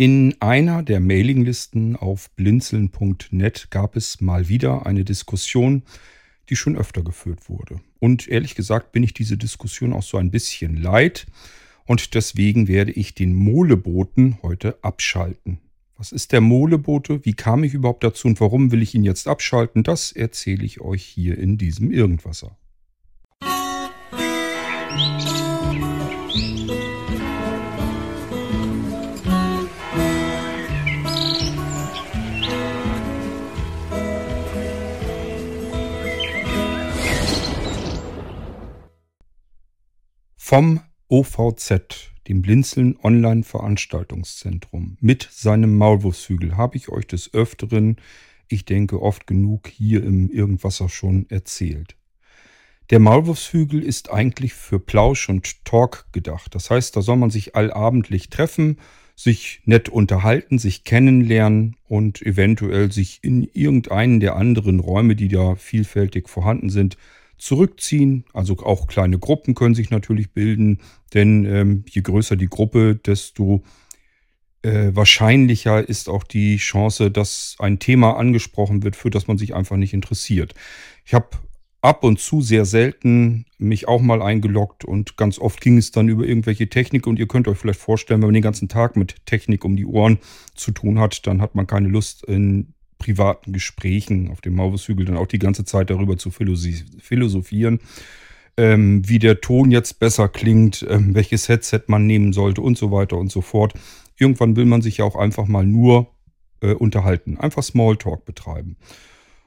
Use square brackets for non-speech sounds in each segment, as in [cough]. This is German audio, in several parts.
In einer der Mailinglisten auf blinzeln.net gab es mal wieder eine Diskussion, die schon öfter geführt wurde. Und ehrlich gesagt bin ich diese Diskussion auch so ein bisschen leid und deswegen werde ich den Moleboten heute abschalten. Was ist der Molebote? Wie kam ich überhaupt dazu und warum will ich ihn jetzt abschalten? Das erzähle ich euch hier in diesem Irgendwasser. Vom OVZ, dem Blinzeln Online Veranstaltungszentrum, mit seinem Maulwurfshügel habe ich euch des Öfteren, ich denke oft genug, hier im Irgendwasser schon erzählt. Der Maulwurfshügel ist eigentlich für Plausch und Talk gedacht. Das heißt, da soll man sich allabendlich treffen, sich nett unterhalten, sich kennenlernen und eventuell sich in irgendeinen der anderen Räume, die da vielfältig vorhanden sind, zurückziehen. Also auch kleine Gruppen können sich natürlich bilden, denn ähm, je größer die Gruppe, desto äh, wahrscheinlicher ist auch die Chance, dass ein Thema angesprochen wird, für das man sich einfach nicht interessiert. Ich habe ab und zu sehr selten mich auch mal eingeloggt und ganz oft ging es dann über irgendwelche Technik und ihr könnt euch vielleicht vorstellen, wenn man den ganzen Tag mit Technik um die Ohren zu tun hat, dann hat man keine Lust in privaten Gesprächen auf dem Mauershügel dann auch die ganze Zeit darüber zu philosophieren, ähm, wie der Ton jetzt besser klingt, ähm, welches Headset man nehmen sollte und so weiter und so fort. Irgendwann will man sich ja auch einfach mal nur äh, unterhalten, einfach Smalltalk betreiben.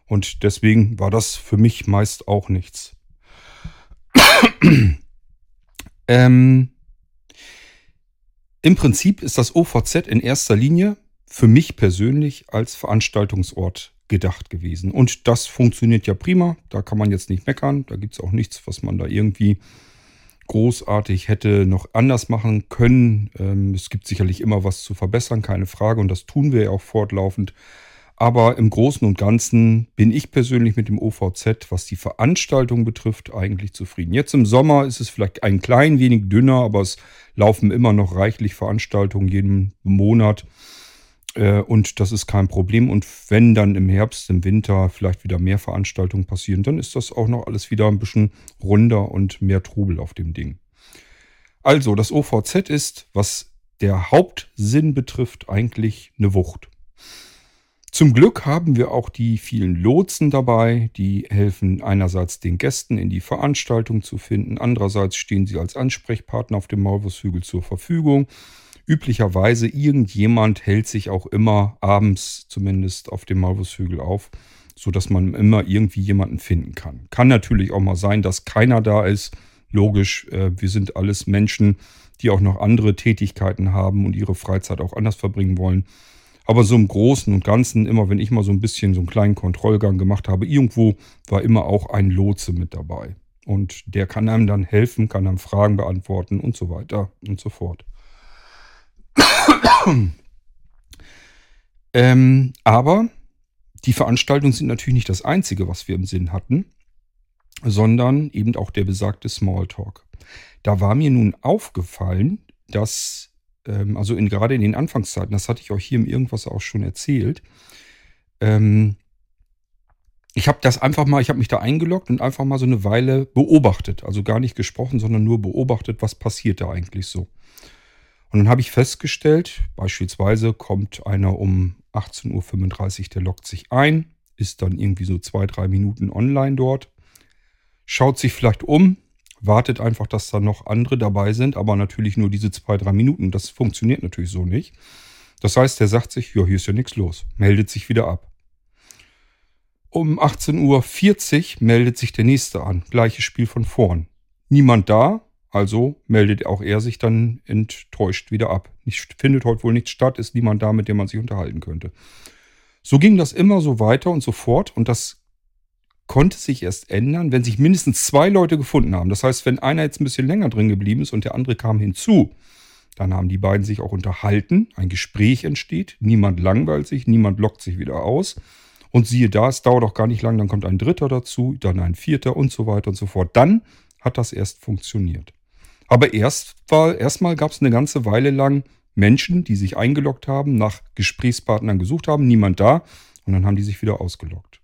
Und deswegen war das für mich meist auch nichts. ähm, Im Prinzip ist das OVZ in erster Linie für mich persönlich als Veranstaltungsort gedacht gewesen. Und das funktioniert ja prima. Da kann man jetzt nicht meckern. Da gibt es auch nichts, was man da irgendwie großartig hätte noch anders machen können. Ähm, es gibt sicherlich immer was zu verbessern, keine Frage. Und das tun wir ja auch fortlaufend. Aber im Großen und Ganzen bin ich persönlich mit dem OVZ, was die Veranstaltung betrifft, eigentlich zufrieden. Jetzt im Sommer ist es vielleicht ein klein wenig dünner, aber es laufen immer noch reichlich Veranstaltungen jeden Monat. Äh, und das ist kein Problem. Und wenn dann im Herbst, im Winter vielleicht wieder mehr Veranstaltungen passieren, dann ist das auch noch alles wieder ein bisschen runder und mehr Trubel auf dem Ding. Also, das OVZ ist, was der Hauptsinn betrifft, eigentlich eine Wucht. Zum Glück haben wir auch die vielen Lotsen dabei, die helfen einerseits den Gästen in die Veranstaltung zu finden, andererseits stehen sie als Ansprechpartner auf dem Maulwurfshügel zur Verfügung üblicherweise irgendjemand hält sich auch immer abends zumindest auf dem Maulwurfshügel auf, sodass man immer irgendwie jemanden finden kann. Kann natürlich auch mal sein, dass keiner da ist. Logisch, äh, wir sind alles Menschen, die auch noch andere Tätigkeiten haben und ihre Freizeit auch anders verbringen wollen. Aber so im Großen und Ganzen, immer wenn ich mal so ein bisschen so einen kleinen Kontrollgang gemacht habe, irgendwo war immer auch ein Lotse mit dabei. Und der kann einem dann helfen, kann einem Fragen beantworten und so weiter und so fort. [coughs] ähm, aber die Veranstaltungen sind natürlich nicht das Einzige, was wir im Sinn hatten, sondern eben auch der besagte Smalltalk. Da war mir nun aufgefallen, dass, ähm, also in, gerade in den Anfangszeiten, das hatte ich euch hier im Irgendwas auch schon erzählt, ähm, ich habe das einfach mal, ich habe mich da eingeloggt und einfach mal so eine Weile beobachtet. Also gar nicht gesprochen, sondern nur beobachtet, was passiert da eigentlich so. Und dann habe ich festgestellt, beispielsweise kommt einer um 18.35 Uhr, der loggt sich ein, ist dann irgendwie so zwei, drei Minuten online dort, schaut sich vielleicht um, wartet einfach, dass da noch andere dabei sind, aber natürlich nur diese zwei, drei Minuten. Das funktioniert natürlich so nicht. Das heißt, der sagt sich, ja, hier ist ja nichts los, meldet sich wieder ab. Um 18.40 Uhr meldet sich der nächste an. Gleiches Spiel von vorn. Niemand da, also meldet auch er sich dann enttäuscht wieder ab. Nicht, findet heute wohl nichts statt, ist niemand da, mit dem man sich unterhalten könnte. So ging das immer so weiter und so fort und das konnte sich erst ändern, wenn sich mindestens zwei Leute gefunden haben. Das heißt, wenn einer jetzt ein bisschen länger drin geblieben ist und der andere kam hinzu, dann haben die beiden sich auch unterhalten, ein Gespräch entsteht, niemand langweilt sich, niemand lockt sich wieder aus. Und siehe da, es dauert auch gar nicht lang, dann kommt ein dritter dazu, dann ein vierter und so weiter und so fort. Dann hat das erst funktioniert. Aber erst erstmal gab es eine ganze Weile lang Menschen, die sich eingeloggt haben, nach Gesprächspartnern gesucht haben, niemand da und dann haben die sich wieder ausgeloggt.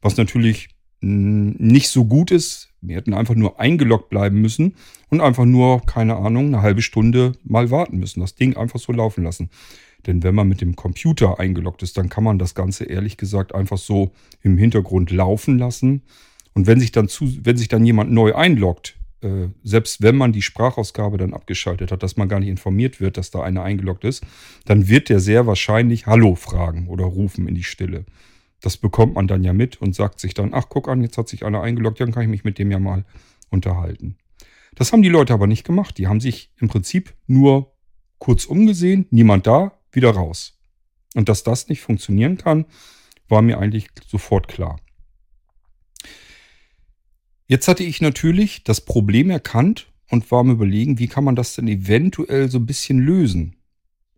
Was natürlich nicht so gut ist. Wir hätten einfach nur eingeloggt bleiben müssen und einfach nur, keine Ahnung, eine halbe Stunde mal warten müssen. Das Ding einfach so laufen lassen. Denn wenn man mit dem Computer eingeloggt ist, dann kann man das Ganze ehrlich gesagt einfach so im Hintergrund laufen lassen. Und wenn sich dann, zu, wenn sich dann jemand neu einloggt, äh, selbst wenn man die Sprachausgabe dann abgeschaltet hat, dass man gar nicht informiert wird, dass da einer eingeloggt ist, dann wird der sehr wahrscheinlich Hallo fragen oder rufen in die Stille. Das bekommt man dann ja mit und sagt sich dann, ach guck an, jetzt hat sich einer eingeloggt, dann kann ich mich mit dem ja mal unterhalten. Das haben die Leute aber nicht gemacht. Die haben sich im Prinzip nur kurz umgesehen, niemand da, wieder raus. Und dass das nicht funktionieren kann, war mir eigentlich sofort klar. Jetzt hatte ich natürlich das Problem erkannt und war am überlegen, wie kann man das denn eventuell so ein bisschen lösen.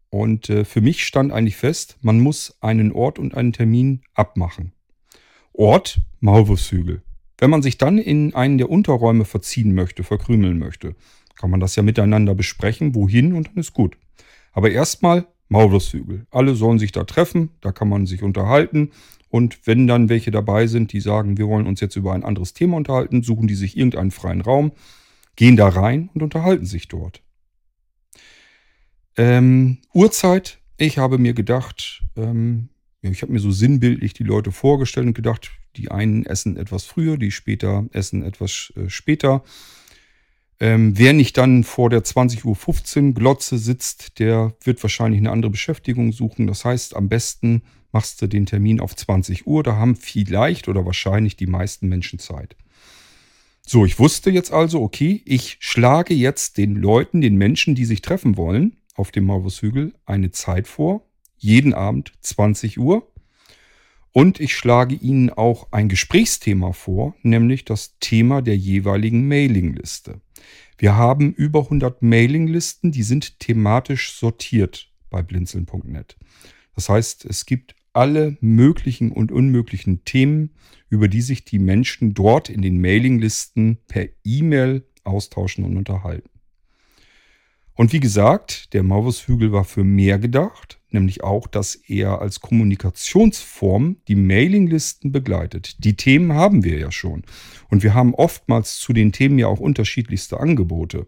Und äh, für mich stand eigentlich fest, man muss einen Ort und einen Termin abmachen. Ort, Maulwurfshügel. Wenn man sich dann in einen der Unterräume verziehen möchte, verkrümeln möchte, kann man das ja miteinander besprechen, wohin und dann ist gut. Aber erstmal Maulwurfshügel. Alle sollen sich da treffen, da kann man sich unterhalten. Und wenn dann welche dabei sind, die sagen, wir wollen uns jetzt über ein anderes Thema unterhalten, suchen die sich irgendeinen freien Raum, gehen da rein und unterhalten sich dort. Ähm, Uhrzeit, ich habe mir gedacht, ähm, ich habe mir so sinnbildlich die Leute vorgestellt und gedacht, die einen essen etwas früher, die später essen etwas äh, später. Ähm, wer nicht dann vor der 20.15 Uhr Glotze sitzt, der wird wahrscheinlich eine andere Beschäftigung suchen. Das heißt, am besten machst du den Termin auf 20 Uhr. Da haben vielleicht oder wahrscheinlich die meisten Menschen Zeit. So, ich wusste jetzt also, okay, ich schlage jetzt den Leuten, den Menschen, die sich treffen wollen, auf dem Maulwurfshügel eine Zeit vor, jeden Abend 20 Uhr. Und ich schlage Ihnen auch ein Gesprächsthema vor, nämlich das Thema der jeweiligen Mailingliste. Wir haben über 100 Mailinglisten, die sind thematisch sortiert bei blinzeln.net. Das heißt, es gibt alle möglichen und unmöglichen Themen, über die sich die Menschen dort in den Mailinglisten per E-Mail austauschen und unterhalten. Und wie gesagt, der Maulwurfshügel war für mehr gedacht, nämlich auch, dass er als Kommunikationsform die Mailinglisten begleitet. Die Themen haben wir ja schon. Und wir haben oftmals zu den Themen ja auch unterschiedlichste Angebote.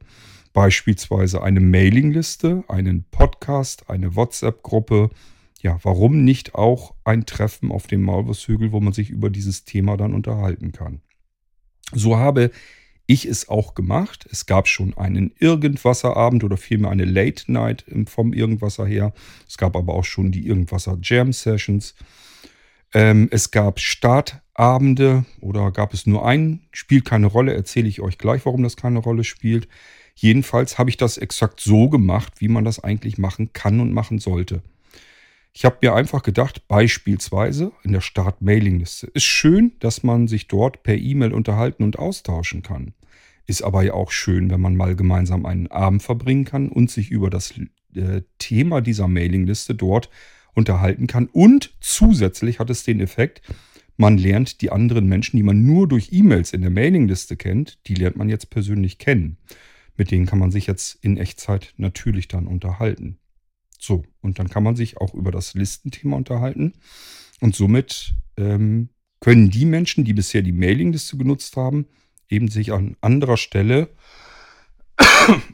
Beispielsweise eine Mailingliste, einen Podcast, eine WhatsApp-Gruppe. Ja, warum nicht auch ein Treffen auf dem Maulwurfshügel, wo man sich über dieses Thema dann unterhalten kann? So habe ich es auch gemacht. Es gab schon einen Irgendwasserabend oder vielmehr eine Late Night vom Irgendwasser her. Es gab aber auch schon die Irgendwasser Jam Sessions. Ähm, es gab Startabende oder gab es nur einen? Spielt keine Rolle, erzähle ich euch gleich, warum das keine Rolle spielt. Jedenfalls habe ich das exakt so gemacht, wie man das eigentlich machen kann und machen sollte. Ich habe mir einfach gedacht, beispielsweise in der Start-Mailing-Liste. Ist schön, dass man sich dort per E-Mail unterhalten und austauschen kann. Ist aber ja auch schön, wenn man mal gemeinsam einen Abend verbringen kann und sich über das äh, Thema dieser Mailingliste dort unterhalten kann. Und zusätzlich hat es den Effekt, man lernt die anderen Menschen, die man nur durch E-Mails in der Mailingliste kennt, die lernt man jetzt persönlich kennen. Mit denen kann man sich jetzt in Echtzeit natürlich dann unterhalten. So, und dann kann man sich auch über das Listenthema unterhalten. Und somit ähm, können die Menschen, die bisher die Mailingliste genutzt haben, eben sich an anderer Stelle [coughs]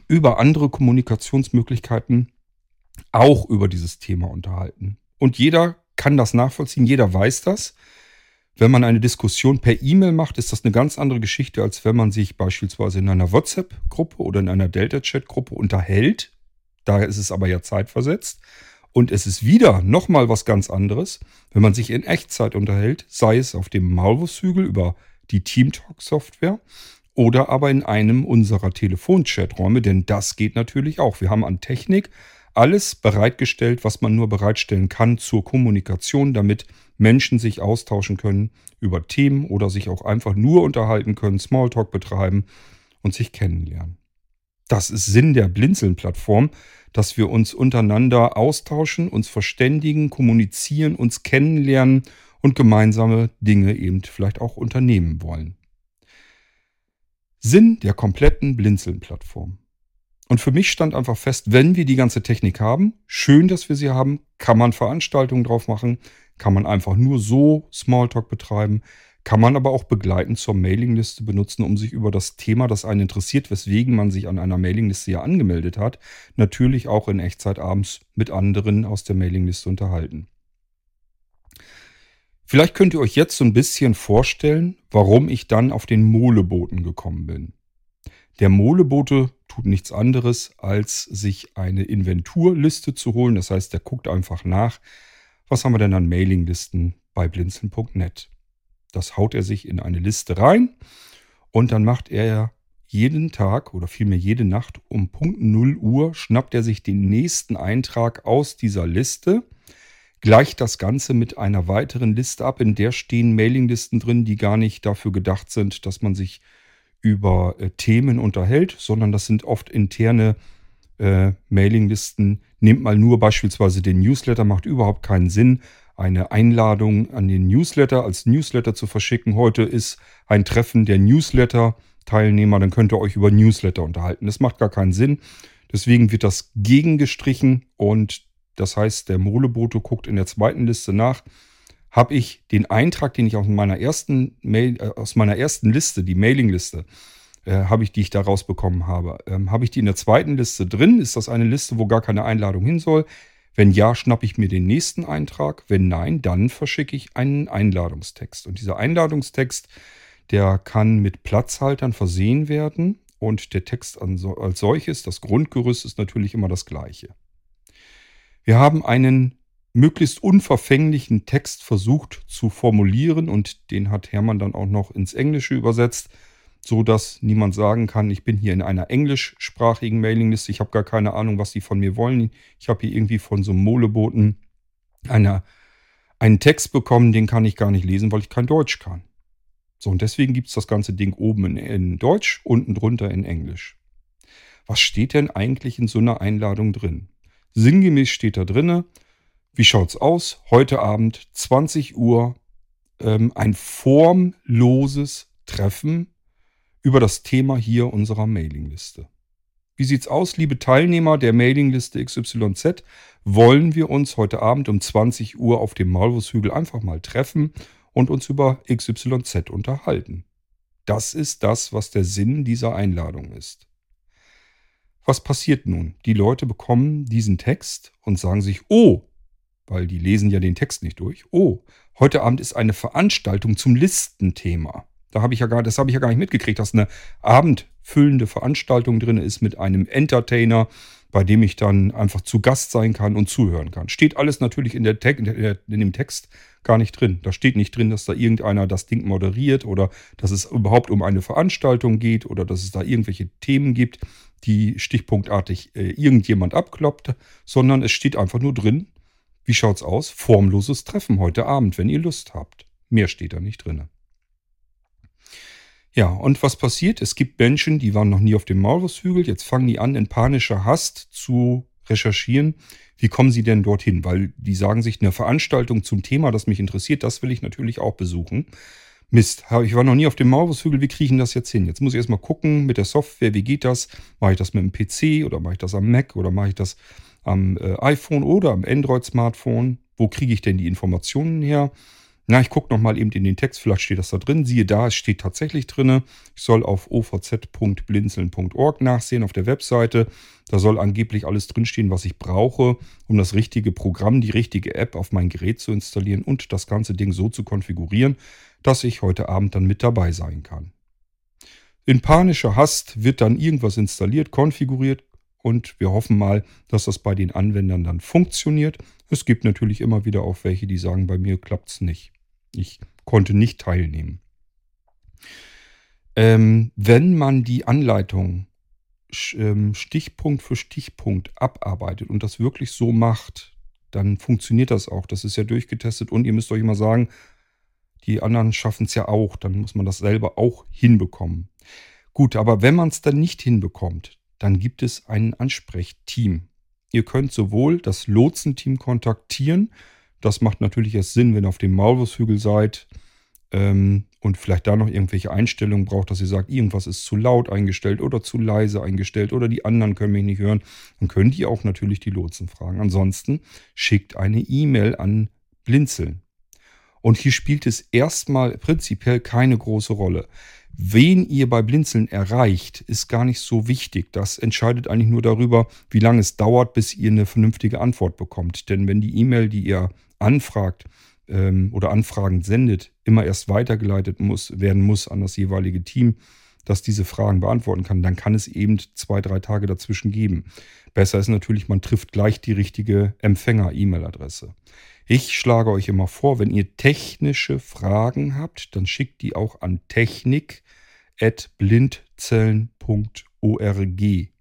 über andere Kommunikationsmöglichkeiten auch über dieses Thema unterhalten. Und jeder kann das nachvollziehen, jeder weiß das. Wenn man eine Diskussion per E-Mail macht, ist das eine ganz andere Geschichte, als wenn man sich beispielsweise in einer WhatsApp-Gruppe oder in einer Delta-Chat-Gruppe unterhält. Da ist es aber ja zeitversetzt. Und es ist wieder nochmal was ganz anderes, wenn man sich in Echtzeit unterhält, sei es auf dem Maulwurfshügel über die TeamTalk-Software oder aber in einem unserer Telefonchaträume, denn das geht natürlich auch. Wir haben an Technik alles bereitgestellt, was man nur bereitstellen kann zur Kommunikation, damit Menschen sich austauschen können über Themen oder sich auch einfach nur unterhalten können, Smalltalk betreiben und sich kennenlernen. Das ist Sinn der Blinzeln-Plattform, dass wir uns untereinander austauschen, uns verständigen, kommunizieren, uns kennenlernen und gemeinsame Dinge eben vielleicht auch unternehmen wollen. Sinn der kompletten Blinzeln-Plattform. Und für mich stand einfach fest, wenn wir die ganze Technik haben, schön, dass wir sie haben, kann man Veranstaltungen drauf machen, kann man einfach nur so Smalltalk betreiben, kann man aber auch begleitend zur Mailingliste benutzen, um sich über das Thema, das einen interessiert, weswegen man sich an einer Mailingliste ja angemeldet hat, natürlich auch in Echtzeit abends mit anderen aus der Mailingliste unterhalten. Vielleicht könnt ihr euch jetzt so ein bisschen vorstellen, warum ich dann auf den Moleboten gekommen bin. Der Molebote tut nichts anderes, als sich eine Inventurliste zu holen. Das heißt, der guckt einfach nach, was haben wir denn an Mailinglisten bei blinzeln.net. Das haut er sich in eine Liste rein und dann macht er jeden Tag oder vielmehr jede Nacht um Punkt 0 Uhr schnappt er sich den nächsten Eintrag aus dieser Liste, gleicht das Ganze mit einer weiteren Liste ab, in der stehen Mailinglisten drin, die gar nicht dafür gedacht sind, dass man sich über äh, Themen unterhält, sondern das sind oft interne äh, Mailinglisten. Nehmt mal nur beispielsweise den Newsletter, macht überhaupt keinen Sinn, eine Einladung an den Newsletter als Newsletter zu verschicken. Heute ist ein Treffen der Newsletter-Teilnehmer, dann könnt ihr euch über Newsletter unterhalten. Das macht gar keinen Sinn. Deswegen wird das gegengestrichen und das heißt, der Moleboto guckt in der zweiten Liste nach, habe ich den Eintrag, den ich aus meiner ersten Mail, äh, aus meiner ersten Liste, die Mailingliste, äh, habe ich, die ich da rausbekommen habe, ähm, habe ich die in der zweiten Liste drin? Ist das eine Liste, wo gar keine Einladung hin soll? Wenn ja, schnappe ich mir den nächsten Eintrag. Wenn nein, dann verschicke ich einen Einladungstext. Und dieser Einladungstext, der kann mit Platzhaltern versehen werden. Und der Text als solches, das Grundgerüst ist natürlich immer das gleiche. Wir haben einen möglichst unverfänglichen Text versucht zu formulieren und den hat Hermann dann auch noch ins Englische übersetzt, so dass niemand sagen kann, ich bin hier in einer englischsprachigen Mailingliste, ich habe gar keine Ahnung, was die von mir wollen. Ich habe hier irgendwie von so einem Moleboten eine, einen Text bekommen, den kann ich gar nicht lesen, weil ich kein Deutsch kann. So, und deswegen gibt es das ganze Ding oben in, in Deutsch, unten drunter in Englisch. Was steht denn eigentlich in so einer Einladung drin? Sinngemäß steht da drinne, wie schaut's aus? Heute Abend 20 Uhr ähm, ein formloses Treffen über das Thema hier unserer Mailingliste. Wie sieht's aus, liebe Teilnehmer der Mailingliste XYZ? Wollen wir uns heute Abend um 20 Uhr auf dem Maulwurfshügel einfach mal treffen und uns über XYZ unterhalten? Das ist das, was der Sinn dieser Einladung ist. Was passiert nun? Die Leute bekommen diesen Text und sagen sich, oh, weil die lesen ja den Text nicht durch, oh, heute Abend ist eine Veranstaltung zum Listenthema. Da habe ich ja gar, das habe ich ja gar nicht mitgekriegt, dass eine abendfüllende Veranstaltung drin ist mit einem Entertainer, bei dem ich dann einfach zu Gast sein kann und zuhören kann. Steht alles natürlich in, der Te in dem Text gar nicht drin. Da steht nicht drin, dass da irgendeiner das Ding moderiert oder dass es überhaupt um eine Veranstaltung geht oder dass es da irgendwelche Themen gibt die stichpunktartig äh, irgendjemand abkloppt, sondern es steht einfach nur drin, wie schaut's aus? Formloses Treffen heute Abend, wenn ihr Lust habt. Mehr steht da nicht drin. Ja, und was passiert? Es gibt Menschen, die waren noch nie auf dem Maulwurfshügel, jetzt fangen die an, in panischer Hast zu recherchieren. Wie kommen sie denn dorthin? Weil die sagen sich, eine Veranstaltung zum Thema, das mich interessiert, das will ich natürlich auch besuchen. Mist, ich war noch nie auf dem Maulwurfshügel, wie kriege ich das jetzt hin? Jetzt muss ich erstmal gucken mit der Software, wie geht das? Mache ich das mit dem PC oder mache ich das am Mac oder mache ich das am äh, iPhone oder am Android-Smartphone? Wo kriege ich denn die Informationen her? Na, ich gucke nochmal eben in den Text, vielleicht steht das da drin. Siehe da, es steht tatsächlich drin. Ich soll auf ovz.blinzeln.org nachsehen auf der Webseite. Da soll angeblich alles drinstehen, was ich brauche, um das richtige Programm, die richtige App auf mein Gerät zu installieren und das ganze Ding so zu konfigurieren, dass ich heute Abend dann mit dabei sein kann. In panischer Hast wird dann irgendwas installiert, konfiguriert und wir hoffen mal, dass das bei den Anwendern dann funktioniert. Es gibt natürlich immer wieder auch welche, die sagen, bei mir klappt es nicht. Ich konnte nicht teilnehmen. Ähm, wenn man die Anleitung ähm, Stichpunkt für Stichpunkt abarbeitet und das wirklich so macht, dann funktioniert das auch. Das ist ja durchgetestet und ihr müsst euch immer sagen, die anderen schaffen es ja auch, dann muss man das selber auch hinbekommen. Gut, aber wenn man es dann nicht hinbekommt, dann gibt es ein Ansprechteam. Ihr könnt sowohl das Lotsenteam kontaktieren, das macht natürlich erst Sinn, wenn ihr auf dem Maulwurfshügel seid, ähm, und vielleicht da noch irgendwelche Einstellungen braucht, dass ihr sagt, irgendwas ist zu laut eingestellt oder zu leise eingestellt oder die anderen können mich nicht hören, dann könnt ihr auch natürlich die Lotsen fragen. Ansonsten schickt eine E-Mail an Blinzeln. Und hier spielt es erstmal prinzipiell keine große Rolle. Wen ihr bei Blinzeln erreicht, ist gar nicht so wichtig. Das entscheidet eigentlich nur darüber, wie lange es dauert, bis ihr eine vernünftige Antwort bekommt. Denn wenn die E-Mail, die ihr anfragt, ähm, oder Anfragen sendet, immer erst weitergeleitet muss, werden muss an das jeweilige Team, das diese Fragen beantworten kann, dann kann es eben zwei, drei Tage dazwischen geben. Besser ist natürlich, man trifft gleich die richtige Empfänger-E-Mail-Adresse. Ich schlage euch immer vor, wenn ihr technische Fragen habt, dann schickt die auch an technik.blindzellen.org.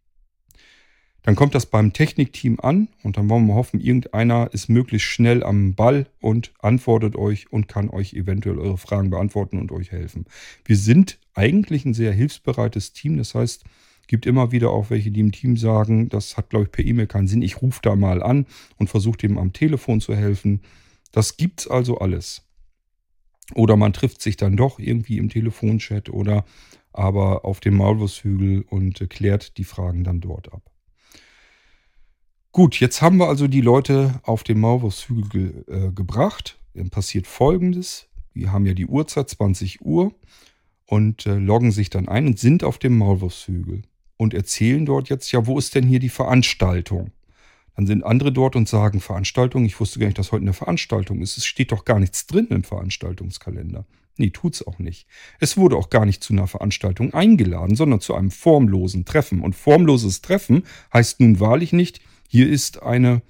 Dann kommt das beim Technikteam an und dann wollen wir hoffen, irgendeiner ist möglichst schnell am Ball und antwortet euch und kann euch eventuell eure Fragen beantworten und euch helfen. Wir sind eigentlich ein sehr hilfsbereites Team. Das heißt, gibt immer wieder auch welche, die im Team sagen, das hat, glaube ich, per E-Mail keinen Sinn. Ich rufe da mal an und versuche dem am Telefon zu helfen. Das gibt's also alles. Oder man trifft sich dann doch irgendwie im Telefonchat oder aber auf dem Maulwurfshügel und klärt die Fragen dann dort ab. Gut, jetzt haben wir also die Leute auf den Maulwurfshügel äh, gebracht. Dann passiert folgendes. Die haben ja die Uhrzeit 20 Uhr und äh, loggen sich dann ein und sind auf dem Maulwurfshügel und erzählen dort jetzt, ja, wo ist denn hier die Veranstaltung? Dann sind andere dort und sagen, Veranstaltung, ich wusste gar nicht, dass heute eine Veranstaltung ist. Es steht doch gar nichts drin im Veranstaltungskalender. Nee, tut's auch nicht. Es wurde auch gar nicht zu einer Veranstaltung eingeladen, sondern zu einem formlosen Treffen. Und formloses Treffen heißt nun wahrlich nicht, hier ist eine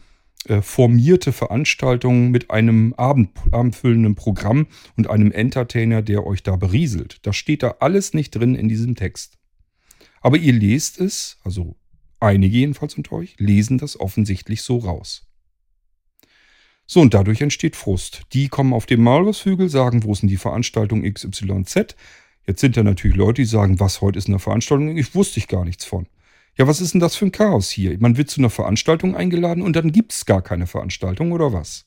äh, formierte Veranstaltung mit einem Abend, abendfüllenden Programm und einem Entertainer, der euch da berieselt. Das steht da alles nicht drin in diesem Text. Aber ihr lest es, also einige jedenfalls unter euch, lesen das offensichtlich so raus. So, und dadurch entsteht Frust. Die kommen auf den Maulwurfshügel, sagen, wo ist denn die Veranstaltung XYZ? Jetzt sind da natürlich Leute, die sagen, was, heute ist eine Veranstaltung? Ich wusste ich gar nichts von. Ja, was ist denn das für ein Chaos hier? Man wird zu einer Veranstaltung eingeladen und dann gibt es gar keine Veranstaltung oder was?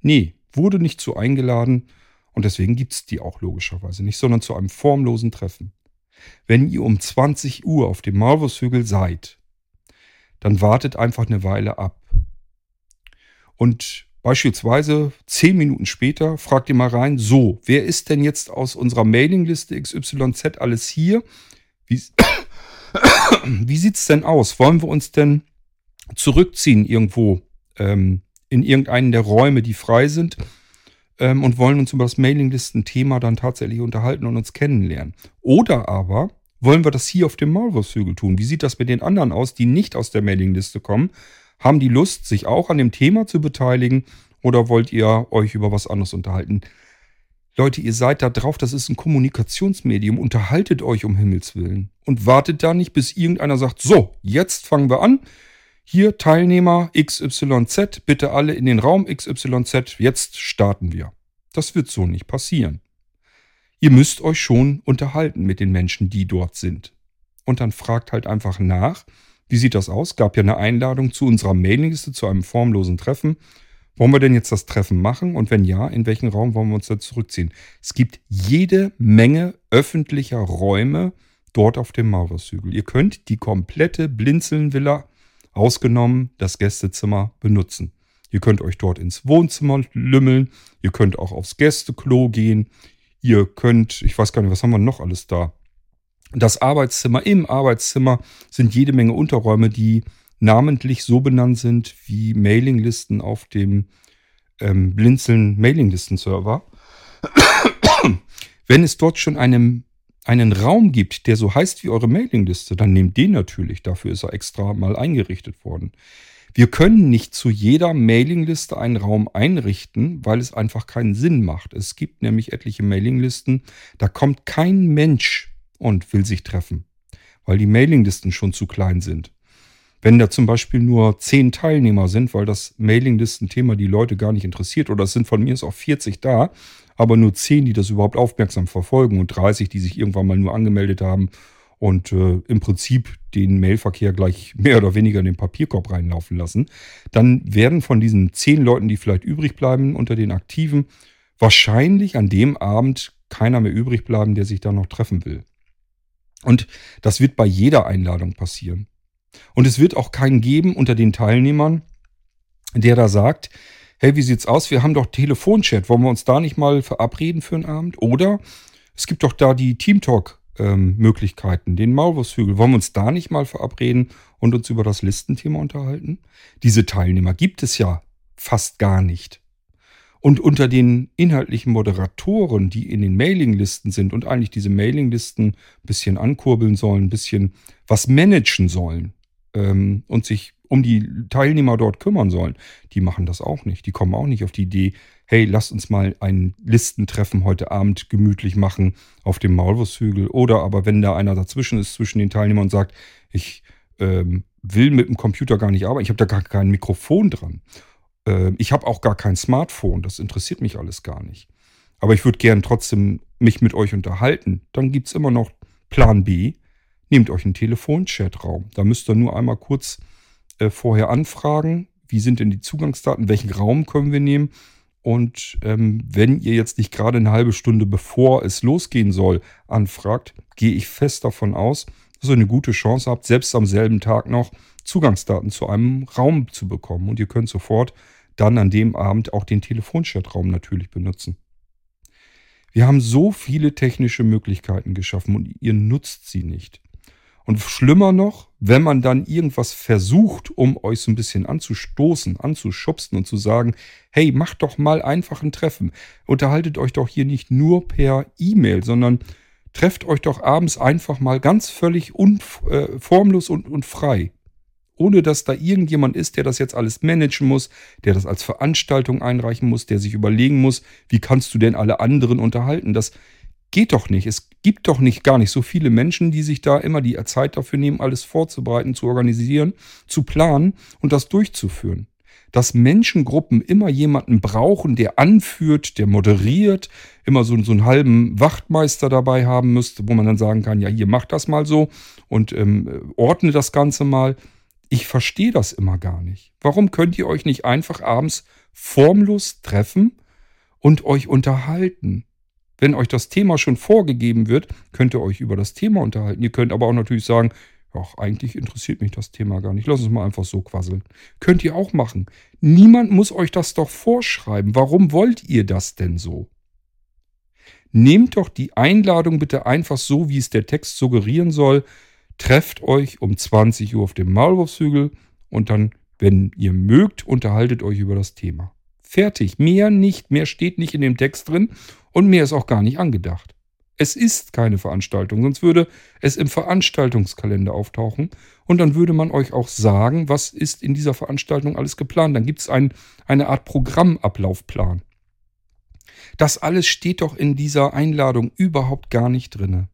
Nee, wurde nicht zu eingeladen und deswegen gibt es die auch logischerweise nicht, sondern zu einem formlosen Treffen. Wenn ihr um 20 Uhr auf dem Maulwurfshügel seid, dann wartet einfach eine Weile ab. Und beispielsweise zehn Minuten später fragt ihr mal rein, so, wer ist denn jetzt aus unserer Mailingliste XYZ alles hier? Wie, wie sieht es denn aus? Wollen wir uns denn zurückziehen irgendwo ähm, in irgendeinen der Räume, die frei sind ähm, und wollen uns über das Mailinglisten-Thema dann tatsächlich unterhalten und uns kennenlernen? Oder aber wollen wir das hier auf dem Maulwurfshügel tun? Wie sieht das mit den anderen aus, die nicht aus der Mailingliste kommen? Haben die Lust, sich auch an dem Thema zu beteiligen oder wollt ihr euch über was anderes unterhalten? Leute, ihr seid da drauf, das ist ein Kommunikationsmedium, unterhaltet euch um Himmels Willen. Und wartet da nicht, bis irgendeiner sagt, so, jetzt fangen wir an. Hier Teilnehmer XYZ, bitte alle in den Raum XYZ, jetzt starten wir. Das wird so nicht passieren. Ihr müsst euch schon unterhalten mit den Menschen, die dort sind. Und dann fragt halt einfach nach, wie sieht das aus? Gab ja eine Einladung zu unserer Mailingliste, zu einem formlosen Treffen. Wollen wir denn jetzt das Treffen machen? Und wenn ja, in welchen Raum wollen wir uns da zurückziehen? Es gibt jede Menge öffentlicher Räume dort auf dem Maurershügel. Ihr könnt die komplette Blinzeln-Villa, ausgenommen das Gästezimmer, benutzen. Ihr könnt euch dort ins Wohnzimmer lümmeln. Ihr könnt auch aufs Gästeklo gehen. Ihr könnt, ich weiß gar nicht, was haben wir noch alles da? Das Arbeitszimmer, im Arbeitszimmer sind jede Menge Unterräume, die namentlich so benannt sind wie Mailinglisten auf dem ähm, Blinzeln Mailinglisten-Server. [coughs] Wenn es dort schon einen, einen Raum gibt, der so heißt wie eure Mailingliste, dann nehmt den natürlich. Dafür ist er extra mal eingerichtet worden. Wir können nicht zu jeder Mailingliste einen Raum einrichten, weil es einfach keinen Sinn macht. Es gibt nämlich etliche Mailinglisten, da kommt kein Mensch und will sich treffen, weil die Mailinglisten schon zu klein sind. Wenn da zum Beispiel nur zehn Teilnehmer sind, weil das Mailinglisten-Thema die Leute gar nicht interessiert, oder es sind von mir aus auch 40 da, aber nur zehn, die das überhaupt aufmerksam verfolgen und 30, die sich irgendwann mal nur angemeldet haben und äh, im Prinzip den Mailverkehr gleich [laughs] mehr oder weniger in den Papierkorb reinlaufen lassen, dann werden von diesen zehn Leuten, die vielleicht übrig bleiben unter den Aktiven, wahrscheinlich an dem Abend keiner mehr übrig bleiben, der sich da noch treffen will. Und das wird bei jeder Einladung passieren. Und es wird auch keinen geben unter den Teilnehmern, der da sagt, hey, wie sieht's aus? Wir haben doch Telefonchat. Wollen wir uns da nicht mal verabreden für einen Abend? Oder es gibt doch da die Teamtalk-Möglichkeiten, ähm, den Maulwurfshügel. Wollen wir uns da nicht mal verabreden und uns über das Listenthema unterhalten? Diese Teilnehmer gibt es ja fast gar nicht. Und unter den inhaltlichen Moderatoren, die in den Mailinglisten sind und eigentlich diese Mailinglisten ein bisschen ankurbeln sollen, ein bisschen was managen sollen ähm, und sich um die Teilnehmer dort kümmern sollen, die machen das auch nicht. Die kommen auch nicht auf die Idee, hey, lasst uns mal ein Listentreffen heute Abend gemütlich machen auf dem Maulwurfshügel. Oder aber wenn da einer dazwischen ist, zwischen den Teilnehmern und sagt, ich ähm, will mit dem Computer gar nicht arbeiten, ich habe da gar kein Mikrofon dran. Äh, ich habe auch gar kein Smartphone, das interessiert mich alles gar nicht. Aber ich würde gern trotzdem mich mit euch unterhalten. Dann gibt es immer noch Plan B. Nehmt euch einen Telefonchatraum. Da müsst ihr nur einmal kurz äh, vorher anfragen, wie sind denn die Zugangsdaten, welchen Raum können wir nehmen. Und ähm, wenn ihr jetzt nicht gerade eine halbe Stunde bevor es losgehen soll, anfragt, gehe ich fest davon aus, dass ihr eine gute Chance habt, selbst am selben Tag noch Zugangsdaten zu einem Raum zu bekommen. Und ihr könnt sofort dann an dem Abend auch den Telefonchatraum natürlich benutzen. Wir haben so viele technische Möglichkeiten geschaffen und ihr nutzt sie nicht. Und schlimmer noch, wenn man dann irgendwas versucht, um euch so ein bisschen anzustoßen, anzuschubsen und zu sagen, hey, macht doch mal einfach ein Treffen. Unterhaltet euch doch hier nicht nur per E-Mail, sondern trefft euch doch abends einfach mal ganz völlig äh, formlos und, und frei. Ohne dass da irgendjemand ist, der das jetzt alles managen muss, der das als Veranstaltung einreichen muss, der sich überlegen muss, wie kannst du denn alle anderen unterhalten. Das geht doch nicht. Es gibt doch nicht gar nicht so viele Menschen, die sich da immer die Zeit dafür nehmen, alles vorzubereiten, zu organisieren, zu planen und das durchzuführen. Dass Menschengruppen immer jemanden brauchen, der anführt, der moderiert, immer so, so einen halben Wachtmeister dabei haben müsste, wo man dann sagen kann, ja, hier macht das mal so und ähm, ordne das Ganze mal. Ich verstehe das immer gar nicht. Warum könnt ihr euch nicht einfach abends formlos treffen und euch unterhalten? Wenn euch das Thema schon vorgegeben wird, könnt ihr euch über das Thema unterhalten. Ihr könnt aber auch natürlich sagen, ach, eigentlich interessiert mich das Thema gar nicht. Lass uns mal einfach so quasseln. Könnt ihr auch machen. Niemand muss euch das doch vorschreiben. Warum wollt ihr das denn so? Nehmt doch die Einladung bitte einfach so, wie es der Text suggerieren soll. Trefft euch um 20 Uhr auf dem Maulwurfshügel und dann, wenn ihr mögt, unterhaltet euch über das Thema. Fertig. Mehr nicht. Mehr steht nicht in dem Text drin. Und mehr ist auch gar nicht angedacht. Es ist keine Veranstaltung, sonst würde es im Veranstaltungskalender auftauchen und dann würde man euch auch sagen, was ist in dieser Veranstaltung alles geplant. Dann gibt es ein, eine Art Programmablaufplan. Das alles steht doch in dieser Einladung überhaupt gar nicht drin.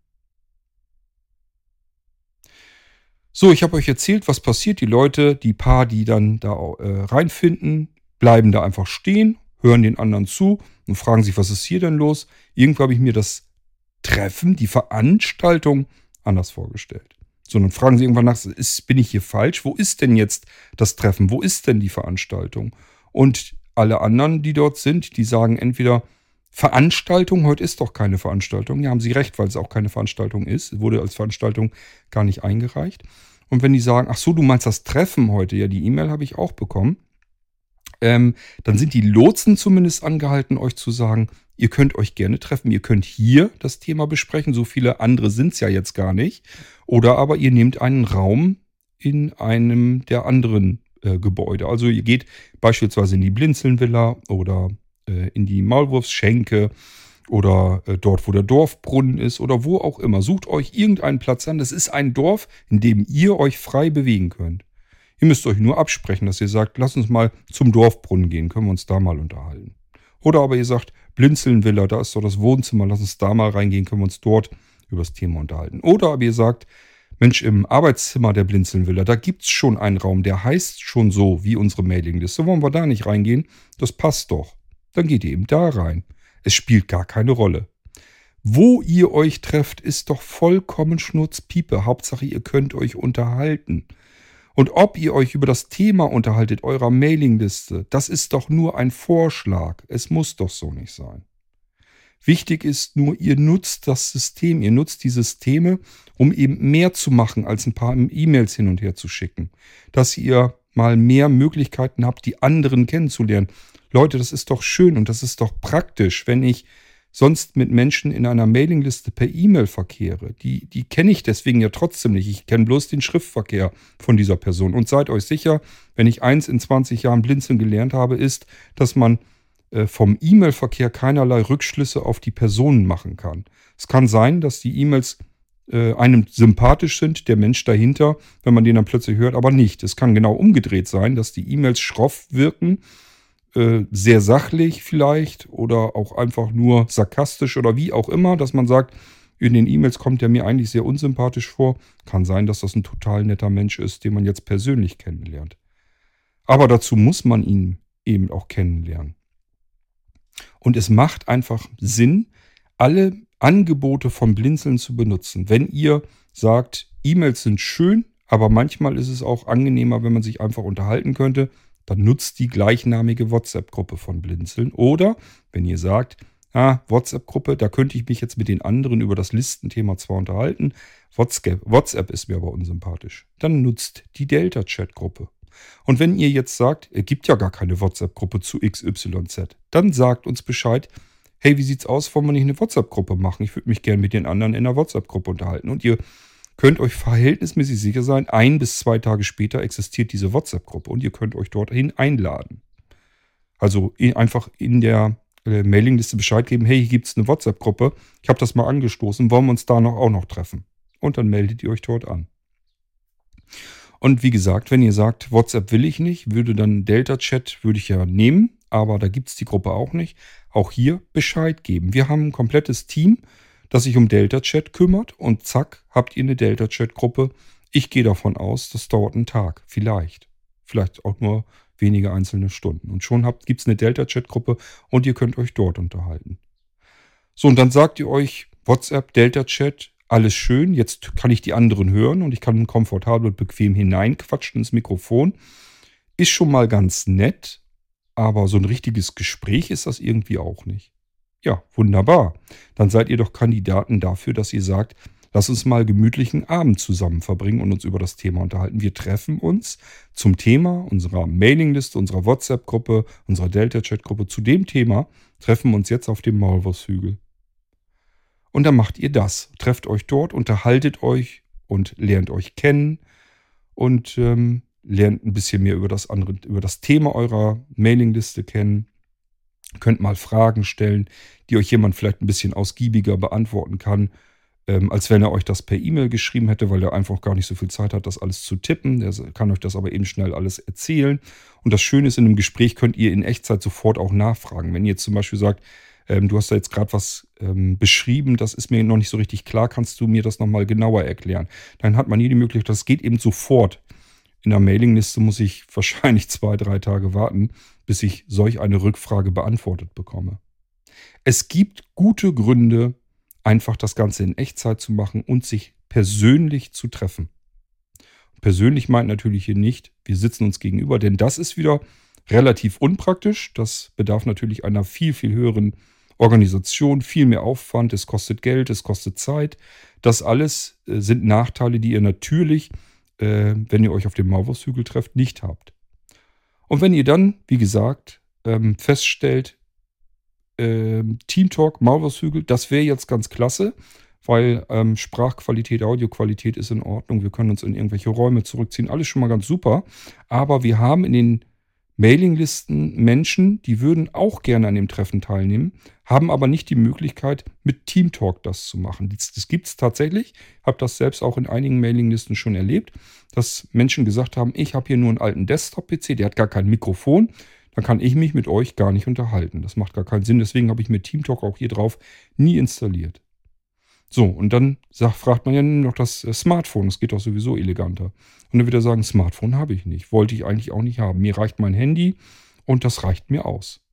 So, ich habe euch erzählt, was passiert. Die Leute, die paar, die dann da äh, reinfinden, bleiben da einfach stehen, hören den anderen zu und fragen sich, was ist hier denn los? Irgendwo habe ich mir das Treffen, die Veranstaltung anders vorgestellt. Sondern fragen sie irgendwann nach, ist, bin ich hier falsch? Wo ist denn jetzt das Treffen? Wo ist denn die Veranstaltung? Und alle anderen, die dort sind, die sagen entweder, Veranstaltung, heute ist doch keine Veranstaltung. Ja, haben sie recht, weil es auch keine Veranstaltung ist. Wurde als Veranstaltung gar nicht eingereicht. Und wenn die sagen, ach so, du meinst das Treffen heute, ja, die E-Mail habe ich auch bekommen, ähm, dann sind die Lotsen zumindest angehalten, euch zu sagen, ihr könnt euch gerne treffen, ihr könnt hier das Thema besprechen, so viele andere sind es ja jetzt gar nicht. Oder aber ihr nehmt einen Raum in einem der anderen äh, Gebäude. Also ihr geht beispielsweise in die Blinzelnvilla oder äh, in die Maulwurfsschenke oder äh, dort, wo der Dorfbrunnen ist oder wo auch immer. Sucht euch irgendeinen Platz an. Das ist ein Dorf, in dem ihr euch frei bewegen könnt. Ihr müsst euch nur absprechen, dass ihr sagt, lass uns mal zum Dorfbrunnen gehen, können wir uns da mal unterhalten. Oder aber ihr sagt, Blinzelnvilla, da ist doch das Wohnzimmer, lass uns da mal reingehen, können wir uns dort über das Thema unterhalten. Oder aber ihr sagt, Mensch, im Arbeitszimmer der Blinzelnvilla, da gibt es schon einen Raum, der heißt schon so wie unsere Mailingliste. Wollen wir da nicht reingehen? Das passt doch. Dann geht ihr eben da rein. Es spielt gar keine Rolle. Wo ihr euch trefft, ist doch vollkommen Schnurzpiepe. Hauptsache, ihr könnt euch unterhalten. Und ob ihr euch über das Thema unterhaltet, eurer Mailingliste, das ist doch nur ein Vorschlag. Es muss doch so nicht sein. Wichtig ist nur, ihr nutzt das System, ihr nutzt die Systeme, um eben mehr zu machen, als ein paar E-Mails hin und her zu schicken. Dass ihr mal mehr Möglichkeiten habt, die anderen kennenzulernen. Leute, das ist doch schön und das ist doch praktisch, wenn ich sonst mit Menschen in einer Mailingliste per E-Mail verkehre. Die, die kenne ich deswegen ja trotzdem nicht. Ich kenne bloß den Schriftverkehr von dieser Person. Und seid euch sicher, wenn ich eins in 20 Jahren blinzeln gelernt habe, ist, dass man äh, vom E-Mail-Verkehr keinerlei Rückschlüsse auf die Personen machen kann. Es kann sein, dass die E-Mails äh, einem sympathisch sind, der Mensch dahinter, wenn man den dann plötzlich hört, aber nicht. Es kann genau umgedreht sein, dass die E-Mails schroff wirken äh, sehr sachlich vielleicht oder auch einfach nur sarkastisch oder wie auch immer, dass man sagt, in den E-Mails kommt er mir eigentlich sehr unsympathisch vor. Kann sein, dass das ein total netter Mensch ist, den man jetzt persönlich kennenlernt. Aber dazu muss man ihn eben auch kennenlernen. Und es macht einfach Sinn, alle Angebote von Blinzeln zu benutzen. Wenn ihr sagt, E-Mails sind schön, aber manchmal ist es auch angenehmer, wenn man sich einfach unterhalten könnte, dann nutzt die gleichnamige WhatsApp-Gruppe von Blinzeln. Oder wenn ihr sagt, ah, WhatsApp-Gruppe, da könnte ich mich jetzt mit den anderen über das Listenthema zwar unterhalten, WhatsApp, ist mir aber unsympathisch, dann nutzt die Delta-Chat-Gruppe. Und wenn ihr jetzt sagt, es gibt ja gar keine WhatsApp-Gruppe zu XYZ, dann sagt uns Bescheid, hey, wie sieht's aus, wollen wir nicht eine WhatsApp-Gruppe machen? Ich würde mich gerne mit den anderen in einer WhatsApp-Gruppe unterhalten. Und ihr könnt euch verhältnismäßig sicher sein, ein bis zwei Tage später existiert diese WhatsApp-Gruppe und ihr könnt euch dorthin einladen. Also einfach in der äh, Mailingliste Bescheid geben, hey, hier gibt es eine WhatsApp-Gruppe, ich habe das mal angestoßen, wollen wir uns da noch auch noch treffen? Und dann meldet ihr euch dort an. Und wie gesagt, wenn ihr sagt, WhatsApp will ich nicht, würde dann Delta-Chat, würde ich ja nehmen, aber da gibt es die Gruppe auch nicht. Auch hier Bescheid geben. Wir haben ein komplettes Team, das sich um Delta Chat kümmert und zack, habt ihr eine Delta Chat Gruppe. Ich gehe davon aus, das dauert einen Tag, vielleicht. Vielleicht auch nur wenige einzelne Stunden. Und schon gibt es eine Delta Chat Gruppe und ihr könnt euch dort unterhalten. So, und dann sagt ihr euch, WhatsApp, Delta Chat, alles schön, jetzt kann ich die anderen hören und ich kann komfortabel und bequem hineinquatschen ins Mikrofon. Ist schon mal ganz nett, aber so ein richtiges Gespräch ist das irgendwie auch nicht. Ja, wunderbar. Dann seid ihr doch Kandidaten dafür, dass ihr sagt, lass uns mal gemütlichen Abend zusammen verbringen und uns über das Thema unterhalten. Wir treffen uns zum Thema unserer Mailingliste, unserer WhatsApp-Gruppe, unserer Delta-Chat-Gruppe. Zu dem Thema treffen wir uns jetzt auf dem Maulwurfshügel. Und dann macht ihr das. Trefft euch dort, unterhaltet euch und lernt euch kennen und ähm, lernt ein bisschen mehr über das andere, über das Thema eurer Mailingliste kennen. Könnt mal Fragen stellen, die euch jemand vielleicht ein bisschen ausgiebiger beantworten kann, ähm, als wenn er euch das per E-Mail geschrieben hätte, weil er einfach gar nicht so viel Zeit hat, das alles zu tippen. Er kann euch das aber eben schnell alles erzählen. Und das Schöne ist, in einem Gespräch könnt ihr in Echtzeit sofort auch nachfragen. Wenn ihr zum Beispiel sagt, ähm, du hast da jetzt gerade was ähm, beschrieben, das ist mir noch nicht so richtig klar, kannst du mir das nochmal genauer erklären? Dann hat man hier die Möglichkeit, das geht eben sofort. In der Mailingliste muss ich [laughs] wahrscheinlich zwei, drei Tage warten, bis ich solch eine Rückfrage beantwortet bekomme. Es gibt gute Gründe, einfach das Ganze in Echtzeit zu machen und sich persönlich zu treffen. Persönlich meint natürlich hier nicht, wir sitzen uns gegenüber, denn das ist wieder relativ unpraktisch. Das bedarf natürlich einer viel, viel höheren Organisation, viel mehr Aufwand, es kostet Geld, es kostet Zeit. Das alles äh, sind Nachteile, die ihr natürlich, äh, wenn ihr euch auf dem Maulwurfshügel trefft, nicht habt. Und wenn ihr dann, wie gesagt, ähm, feststellt, ähm, Team Talk, Maulwurfshügel, das wäre jetzt ganz klasse, weil ähm, Sprachqualität, Audioqualität ist in Ordnung. Wir können uns in irgendwelche Räume zurückziehen, alles schon mal ganz super. Aber wir haben in den Mailinglisten Menschen, die würden auch gerne an dem Treffen teilnehmen, haben aber nicht die Möglichkeit, mit Teamtalk das zu machen. Das, das gibt es tatsächlich. Ich habe das selbst auch in einigen Mailinglisten schon erlebt, dass Menschen gesagt haben, ich habe hier nur einen alten Desktop-PC, der hat gar kein Mikrofon. Dann kann ich mich mit euch gar nicht unterhalten. Das macht gar keinen Sinn. Deswegen habe ich mir Teamtalk auch hier drauf nie installiert. So, und dann sagt, fragt man ja noch das äh, Smartphone. Das geht doch sowieso eleganter. Und dann wird er sagen, Smartphone habe ich nicht. Wollte ich eigentlich auch nicht haben. Mir reicht mein Handy und das reicht mir aus.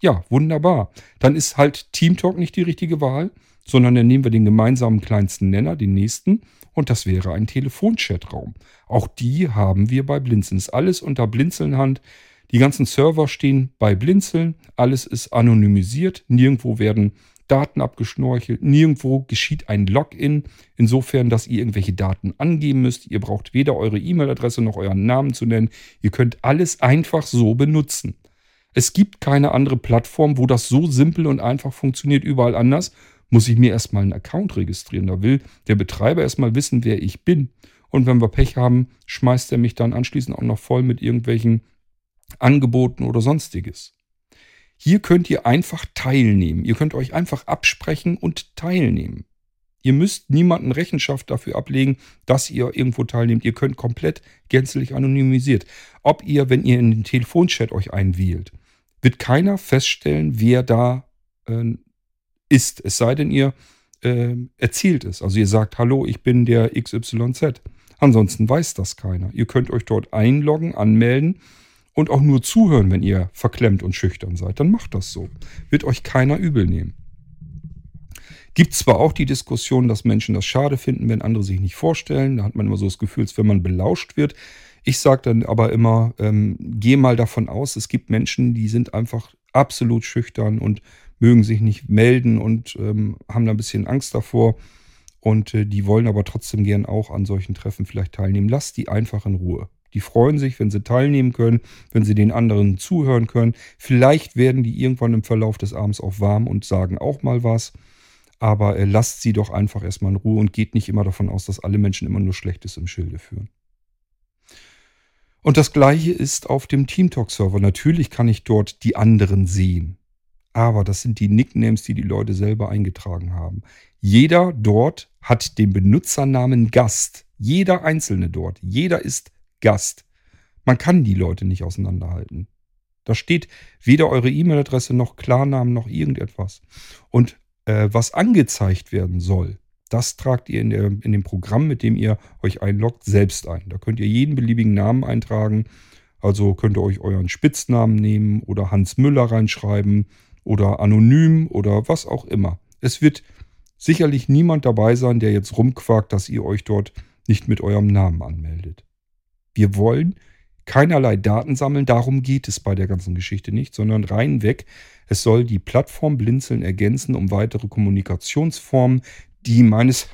Ja, wunderbar. Dann ist halt Teamtalk nicht die richtige Wahl, sondern dann nehmen wir den gemeinsamen kleinsten Nenner, den nächsten, und das wäre ein Telefonchatraum. Auch die haben wir bei Blinzeln. Ist alles unter Blinzelnhand. Die ganzen Server stehen bei Blinzeln. Alles ist anonymisiert. Nirgendwo werden Daten abgeschnorchelt. Nirgendwo geschieht ein Login, insofern, dass ihr irgendwelche Daten angeben müsst. Ihr braucht weder eure E-Mail-Adresse noch euren Namen zu nennen. Ihr könnt alles einfach so benutzen. Es gibt keine andere Plattform, wo das so simpel und einfach funktioniert. Überall anders muss ich mir erstmal einen Account registrieren. Da will der Betreiber erstmal wissen, wer ich bin. Und wenn wir Pech haben, schmeißt er mich dann anschließend auch noch voll mit irgendwelchen Angeboten oder sonstiges. Hier könnt ihr einfach teilnehmen. Ihr könnt euch einfach absprechen und teilnehmen. Ihr müsst niemanden Rechenschaft dafür ablegen, dass ihr irgendwo teilnehmt. Ihr könnt komplett gänzlich anonymisiert. Ob ihr, wenn ihr in den Telefonchat euch einwählt, wird keiner feststellen, wer da äh, ist. Es sei denn, ihr äh, erzielt es. Also ihr sagt, hallo, ich bin der XYZ. Ansonsten weiß das keiner. Ihr könnt euch dort einloggen, anmelden und auch nur zuhören, wenn ihr verklemmt und schüchtern seid. Dann macht das so. Wird euch keiner übel nehmen. Gibt zwar auch die Diskussion, dass Menschen das schade finden, wenn andere sich nicht vorstellen. Da hat man immer so das Gefühl, als wenn man belauscht wird. Ich sage dann aber immer, ähm, geh mal davon aus, es gibt Menschen, die sind einfach absolut schüchtern und mögen sich nicht melden und ähm, haben da ein bisschen Angst davor. Und äh, die wollen aber trotzdem gern auch an solchen Treffen vielleicht teilnehmen. Lasst die einfach in Ruhe. Die freuen sich, wenn sie teilnehmen können, wenn sie den anderen zuhören können. Vielleicht werden die irgendwann im Verlauf des Abends auch warm und sagen auch mal was. Aber äh, lasst sie doch einfach erstmal in Ruhe und geht nicht immer davon aus, dass alle Menschen immer nur Schlechtes im Schilde führen. Und das gleiche ist auf dem TeamTalk-Server. Natürlich kann ich dort die anderen sehen. Aber das sind die Nicknames, die die Leute selber eingetragen haben. Jeder dort hat den Benutzernamen Gast. Jeder Einzelne dort. Jeder ist Gast. Man kann die Leute nicht auseinanderhalten. Da steht weder eure E-Mail-Adresse noch Klarnamen noch irgendetwas. Und äh, was angezeigt werden soll, das tragt ihr in, der, in dem Programm, mit dem ihr euch einloggt, selbst ein. Da könnt ihr jeden beliebigen Namen eintragen. Also könnt ihr euch euren Spitznamen nehmen oder Hans Müller reinschreiben oder anonym oder was auch immer. Es wird sicherlich niemand dabei sein, der jetzt rumquakt, dass ihr euch dort nicht mit eurem Namen anmeldet. Wir wollen keinerlei Daten sammeln, darum geht es bei der ganzen Geschichte nicht, sondern rein weg. Es soll die Plattform Blinzeln ergänzen, um weitere Kommunikationsformen, die meines,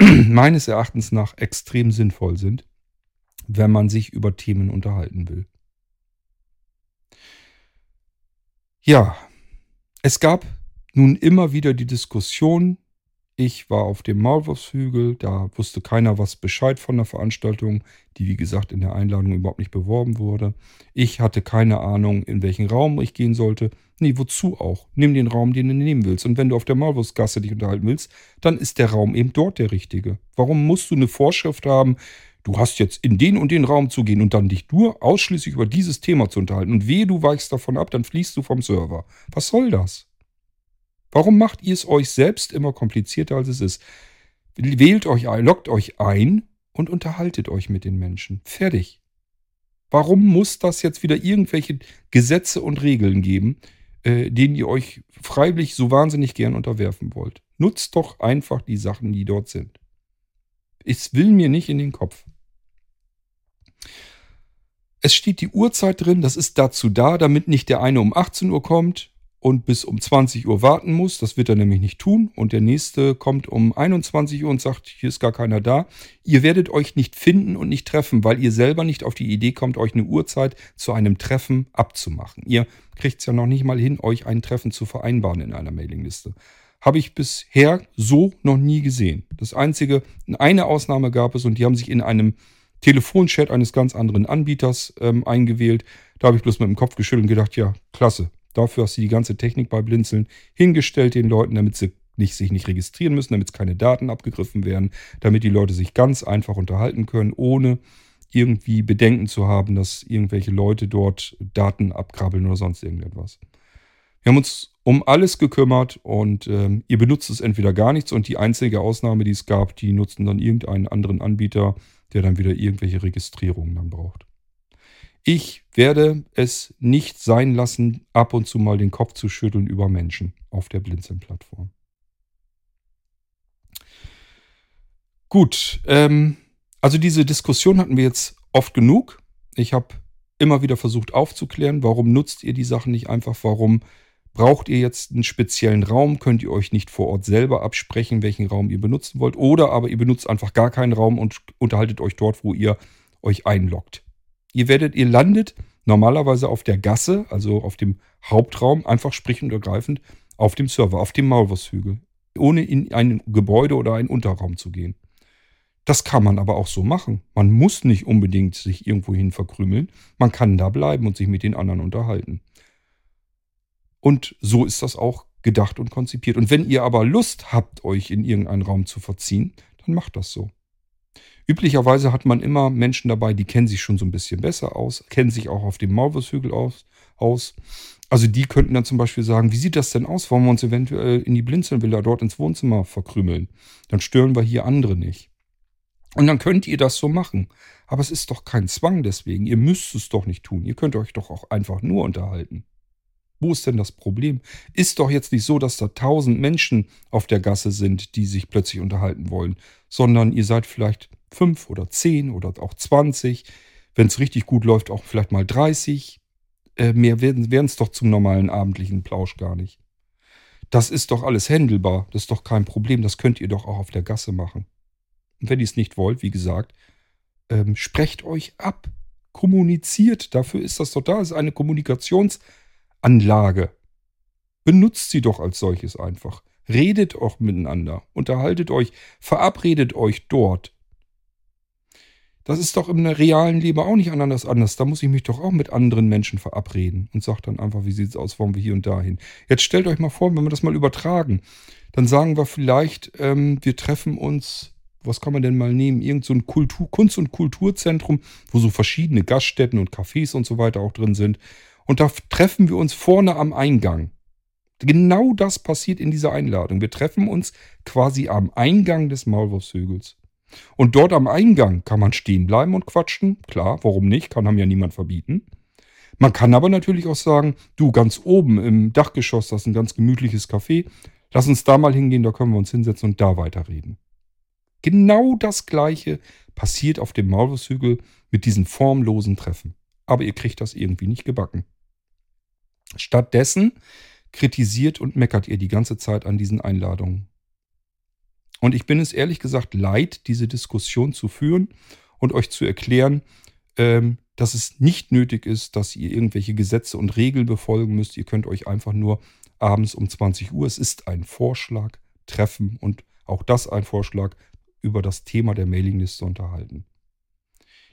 [coughs] meines Erachtens nach extrem sinnvoll sind, wenn man sich über Themen unterhalten will. Ja, es gab nun immer wieder die Diskussion, ich war auf dem Maulwurfshügel, da wusste keiner was Bescheid von der Veranstaltung, die wie gesagt in der Einladung überhaupt nicht beworben wurde. Ich hatte keine Ahnung, in welchen Raum ich gehen sollte. Nee, wozu auch? Nimm den Raum, den du nehmen willst. Und wenn du auf der Maulwurfsgasse dich unterhalten willst, dann ist der Raum eben dort der richtige. Warum musst du eine Vorschrift haben, du hast jetzt in den und den Raum zu gehen und dann dich nur ausschließlich über dieses Thema zu unterhalten und wehe, du weichst davon ab, dann fließt du vom Server. Was soll das? Warum macht ihr es euch selbst immer komplizierter, als es ist? Wählt euch ein, loggt euch ein und unterhaltet euch mit den Menschen. Fertig. Warum muss das jetzt wieder irgendwelche Gesetze und Regeln geben, äh, denen ihr euch freiwillig so wahnsinnig gern unterwerfen wollt? Nutzt doch einfach die Sachen, die dort sind. Es will mir nicht in den Kopf. Es steht die Uhrzeit drin, das ist dazu da, damit nicht der eine um 18 Uhr kommt und bis um 20 Uhr warten muss. Das wird er nämlich nicht tun. Und der nächste kommt um 21 Uhr und sagt, hier ist gar keiner da. Ihr werdet euch nicht finden und nicht treffen, weil ihr selber nicht auf die Idee kommt, euch eine Uhrzeit zu einem Treffen abzumachen. Ihr kriegt es ja noch nicht mal hin, euch ein Treffen zu vereinbaren in einer Mailingliste. Habe ich bisher so noch nie gesehen. Das einzige, eine Ausnahme gab es und die haben sich in einem Telefonchat eines ganz anderen Anbieters ähm, eingewählt. Da habe ich bloß mit dem Kopf geschüttelt und gedacht, ja, klasse, Dafür hast du die ganze Technik bei Blinzeln hingestellt den Leuten, damit sie nicht, sich nicht registrieren müssen, damit keine Daten abgegriffen werden, damit die Leute sich ganz einfach unterhalten können, ohne irgendwie Bedenken zu haben, dass irgendwelche Leute dort Daten abkrabbeln oder sonst irgendetwas. Wir haben uns um alles gekümmert und ähm, ihr benutzt es entweder gar nichts und die einzige Ausnahme, die es gab, die nutzten dann irgendeinen anderen Anbieter, der dann wieder irgendwelche Registrierungen dann braucht. Ich werde es nicht sein lassen, ab und zu mal den Kopf zu schütteln über Menschen auf der Blinzeln-Plattform. Gut, ähm, also diese Diskussion hatten wir jetzt oft genug. Ich habe immer wieder versucht aufzuklären, warum nutzt ihr die Sachen nicht einfach, warum Braucht ihr jetzt einen speziellen Raum, könnt ihr euch nicht vor Ort selber absprechen, welchen Raum ihr benutzen wollt. Oder aber ihr benutzt einfach gar keinen Raum und unterhaltet euch dort, wo ihr euch einloggt. Ihr werdet, ihr landet normalerweise auf der Gasse, also auf dem Hauptraum, einfach sprich und ergreifend auf dem Server, auf dem Maulwurfshügel, ohne in ein Gebäude oder einen Unterraum zu gehen. Das kann man aber auch so machen. Man muss nicht unbedingt sich irgendwohin verkrümeln. Man kann da bleiben und sich mit den anderen unterhalten. Und so ist das auch gedacht und konzipiert. Und wenn ihr aber Lust habt, euch in irgendeinen Raum zu verziehen, dann macht das so. Üblicherweise hat man immer Menschen dabei, die kennen sich schon so ein bisschen besser aus, kennen sich auch auf dem Maulwurfshügel aus, aus. Also die könnten dann zum Beispiel sagen, wie sieht das denn aus? Wollen wir uns eventuell in die Blinzelnvilla dort ins Wohnzimmer verkrümeln? Dann stören wir hier andere nicht. Und dann könnt ihr das so machen. Aber es ist doch kein Zwang deswegen. Ihr müsst es doch nicht tun. Ihr könnt euch doch auch einfach nur unterhalten. Wo ist denn das Problem? Ist doch jetzt nicht so, dass da tausend Menschen auf der Gasse sind, die sich plötzlich unterhalten wollen, sondern ihr seid vielleicht fünf oder zehn oder auch zwanzig. Wenn es richtig gut läuft, auch vielleicht mal dreißig. Äh, mehr werden es doch zum normalen abendlichen Plausch gar nicht. Das ist doch alles händelbar. Das ist doch kein Problem. Das könnt ihr doch auch auf der Gasse machen. Und wenn ihr es nicht wollt, wie gesagt, ähm, sprecht euch ab. Kommuniziert. Dafür ist das doch da. Es ist eine Kommunikations- Anlage. Benutzt sie doch als solches einfach. Redet auch miteinander, unterhaltet euch, verabredet euch dort. Das ist doch im realen Leben auch nicht anders anders. Da muss ich mich doch auch mit anderen Menschen verabreden und sage dann einfach, wie sieht es aus, wollen wir hier und dahin. Jetzt stellt euch mal vor, wenn wir das mal übertragen, dann sagen wir vielleicht, ähm, wir treffen uns, was kann man denn mal nehmen, irgend so ein Kultur, Kunst- und Kulturzentrum, wo so verschiedene Gaststätten und Cafés und so weiter auch drin sind. Und da treffen wir uns vorne am Eingang. Genau das passiert in dieser Einladung. Wir treffen uns quasi am Eingang des Maulwurfshügels. Und dort am Eingang kann man stehen bleiben und quatschen. Klar, warum nicht? Kann einem ja niemand verbieten. Man kann aber natürlich auch sagen, du ganz oben im Dachgeschoss, das ist ein ganz gemütliches Café. Lass uns da mal hingehen, da können wir uns hinsetzen und da weiterreden. Genau das Gleiche passiert auf dem Maulwurfshügel mit diesen formlosen Treffen. Aber ihr kriegt das irgendwie nicht gebacken. Stattdessen kritisiert und meckert ihr die ganze Zeit an diesen Einladungen. Und ich bin es ehrlich gesagt leid, diese Diskussion zu führen und euch zu erklären, ähm, dass es nicht nötig ist, dass ihr irgendwelche Gesetze und Regeln befolgen müsst. Ihr könnt euch einfach nur abends um 20 Uhr, es ist ein Vorschlag, treffen und auch das ein Vorschlag über das Thema der Mailingliste unterhalten.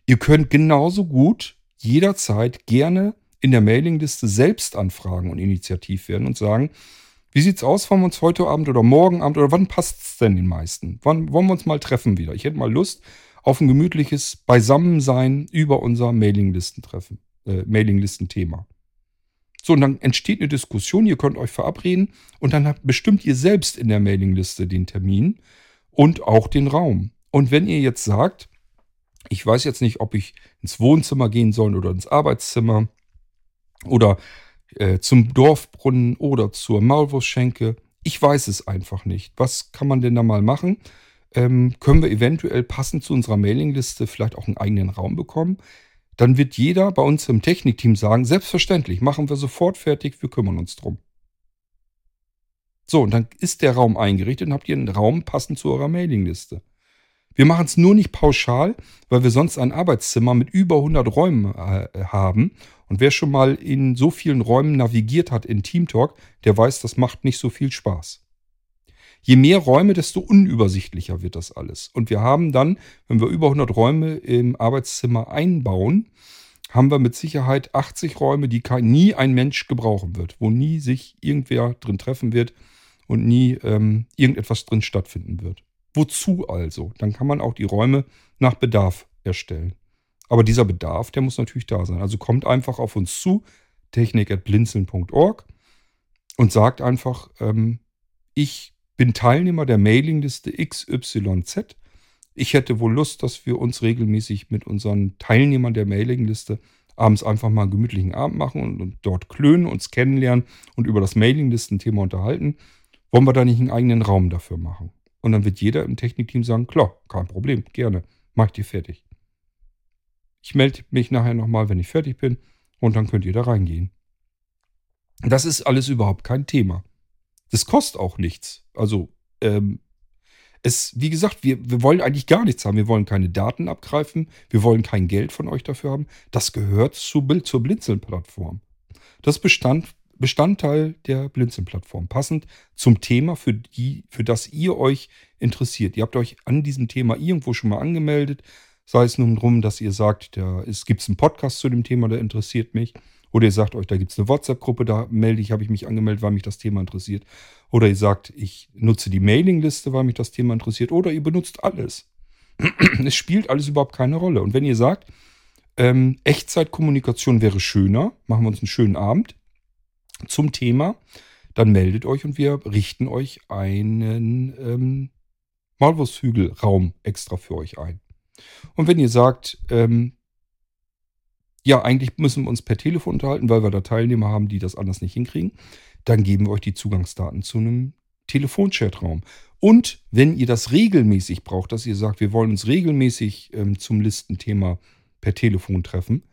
Ihr könnt genauso gut jederzeit gerne in der Mailingliste selbst anfragen und initiativ werden und sagen, wie sieht's aus, wollen wir uns heute Abend oder morgen Abend oder wann passt es denn den meisten? Wann wollen wir uns mal treffen wieder? Ich hätte mal Lust auf ein gemütliches Beisammensein über unser Mailinglistentreffen, äh, Mailinglistenthema. So, und dann entsteht eine Diskussion, ihr könnt euch verabreden und dann bestimmt ihr selbst in der Mailingliste den Termin und auch den Raum. Und wenn ihr jetzt sagt, ich weiß jetzt nicht, ob ich ins Wohnzimmer gehen soll oder ins Arbeitszimmer, oder äh, zum Dorfbrunnen oder zur Maulwurfschenke. Ich weiß es einfach nicht. Was kann man denn da mal machen? Ähm, können wir eventuell passend zu unserer Mailingliste vielleicht auch einen eigenen Raum bekommen? Dann wird jeder bei uns im Technikteam sagen, selbstverständlich, machen wir sofort fertig, wir kümmern uns drum. So, und dann ist der Raum eingerichtet und habt ihr einen Raum passend zu eurer Mailingliste. Wir machen es nur nicht pauschal, weil wir sonst ein Arbeitszimmer mit über 100 Räumen äh, haben. Und wer schon mal in so vielen Räumen navigiert hat in Teamtalk, der weiß, das macht nicht so viel Spaß. Je mehr Räume, desto unübersichtlicher wird das alles. Und wir haben dann, wenn wir über 100 Räume im Arbeitszimmer einbauen, haben wir mit Sicherheit 80 Räume, die nie ein Mensch gebrauchen wird, wo nie sich irgendwer drin treffen wird und nie ähm, irgendetwas drin stattfinden wird. Wozu also? Dann kann man auch die Räume nach Bedarf erstellen. Aber dieser Bedarf, der muss natürlich da sein. Also kommt einfach auf uns zu, technik.blinzeln.org und sagt einfach, ähm, ich bin Teilnehmer der Mailingliste XYZ. Ich hätte wohl Lust, dass wir uns regelmäßig mit unseren Teilnehmern der Mailingliste abends einfach mal einen gemütlichen Abend machen und, und dort klönen, uns kennenlernen und über das Mailinglistenthema unterhalten. Wollen wir da nicht einen eigenen Raum dafür machen? Und dann wird jeder im Technikteam sagen, klar, kein Problem, gerne, mach ich dir fertig. Ich melde mich nachher nochmal, wenn ich fertig bin und dann könnt ihr da reingehen. Das ist alles überhaupt kein Thema. Das kostet auch nichts. Also, ähm, es, wie gesagt, wir, wir wollen eigentlich gar nichts haben. Wir wollen keine Daten abgreifen. Wir wollen kein Geld von euch dafür haben. Das gehört zu, zur Blinzeln-Plattform. Das Bestand, Bestandteil der Blinzeln-Plattform. Passend zum Thema, für, die, für das ihr euch interessiert. Ihr habt euch an diesem Thema irgendwo schon mal angemeldet. Sei es nun darum, dass ihr sagt, da gibt es einen Podcast zu dem Thema, der interessiert mich. Oder ihr sagt euch, da gibt es eine WhatsApp-Gruppe, da melde ich, habe ich mich angemeldet, weil mich das Thema interessiert. Oder ihr sagt, ich nutze die Mailingliste, weil mich das Thema interessiert. Oder ihr benutzt alles. [clears throat] es spielt alles überhaupt keine Rolle. Und wenn ihr sagt, ähm, Echtzeitkommunikation wäre schöner, machen wir uns einen schönen Abend zum Thema, dann meldet euch und wir richten euch einen ähm, Maulwurfshügelraum extra für euch ein. Und wenn ihr sagt, ähm, ja, eigentlich müssen wir uns per Telefon unterhalten, weil wir da Teilnehmer haben, die das anders nicht hinkriegen, dann geben wir euch die Zugangsdaten zu einem Telefonchatraum. Und wenn ihr das regelmäßig braucht, dass ihr sagt, wir wollen uns regelmäßig ähm, zum Listenthema per Telefon treffen,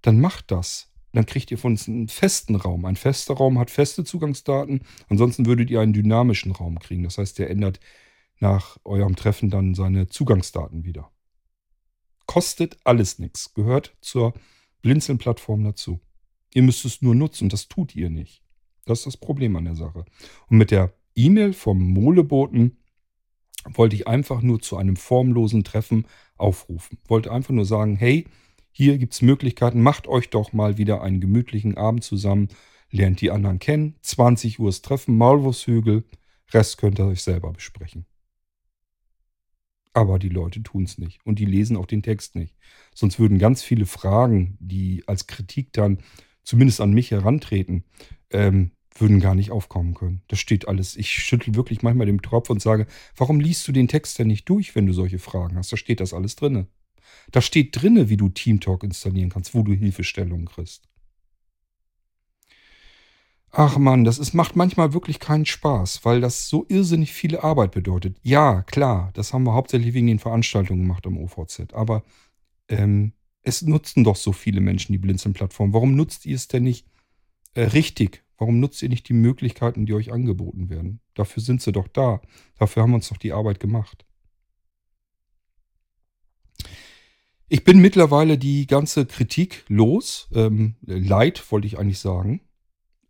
dann macht das. Dann kriegt ihr von uns einen festen Raum. Ein fester Raum hat feste Zugangsdaten. Ansonsten würdet ihr einen dynamischen Raum kriegen. Das heißt, der ändert nach eurem Treffen dann seine Zugangsdaten wieder. Kostet alles nichts. Gehört zur Blinzeln-Plattform dazu. Ihr müsst es nur nutzen. Das tut ihr nicht. Das ist das Problem an der Sache. Und mit der E-Mail vom Moleboten wollte ich einfach nur zu einem formlosen Treffen aufrufen. Wollte einfach nur sagen, hey, hier gibt es Möglichkeiten, macht euch doch mal wieder einen gemütlichen Abend zusammen, lernt die anderen kennen, 20 Uhr ist Treffen, Maulwurfshügel, Rest könnt ihr euch selber besprechen. Aber die Leute tun es nicht und die lesen auch den Text nicht. Sonst würden ganz viele Fragen, die als Kritik dann zumindest an mich herantreten, ähm, würden gar nicht aufkommen können. Das steht alles. Ich schüttel wirklich manchmal den Tropf und sage, warum liest du den Text denn nicht durch, wenn du solche Fragen hast? Da steht das alles drinne. Da steht drinne, wie du Teamtalk installieren kannst, wo du Hilfestellungen kriegst. Ach man, das ist, macht manchmal wirklich keinen Spaß, weil das so irrsinnig viele Arbeit bedeutet. Ja, klar, das haben wir hauptsächlich wegen den Veranstaltungen gemacht am OVZ. Aber ähm, es nutzen doch so viele Menschen die Blinzeln-Plattform. Warum nutzt ihr es denn nicht äh, richtig? Warum nutzt ihr nicht die Möglichkeiten, die euch angeboten werden? Dafür sind sie doch da. Dafür haben wir uns doch die Arbeit gemacht. Ich bin mittlerweile die ganze Kritik los. Ähm, Leid wollte ich eigentlich sagen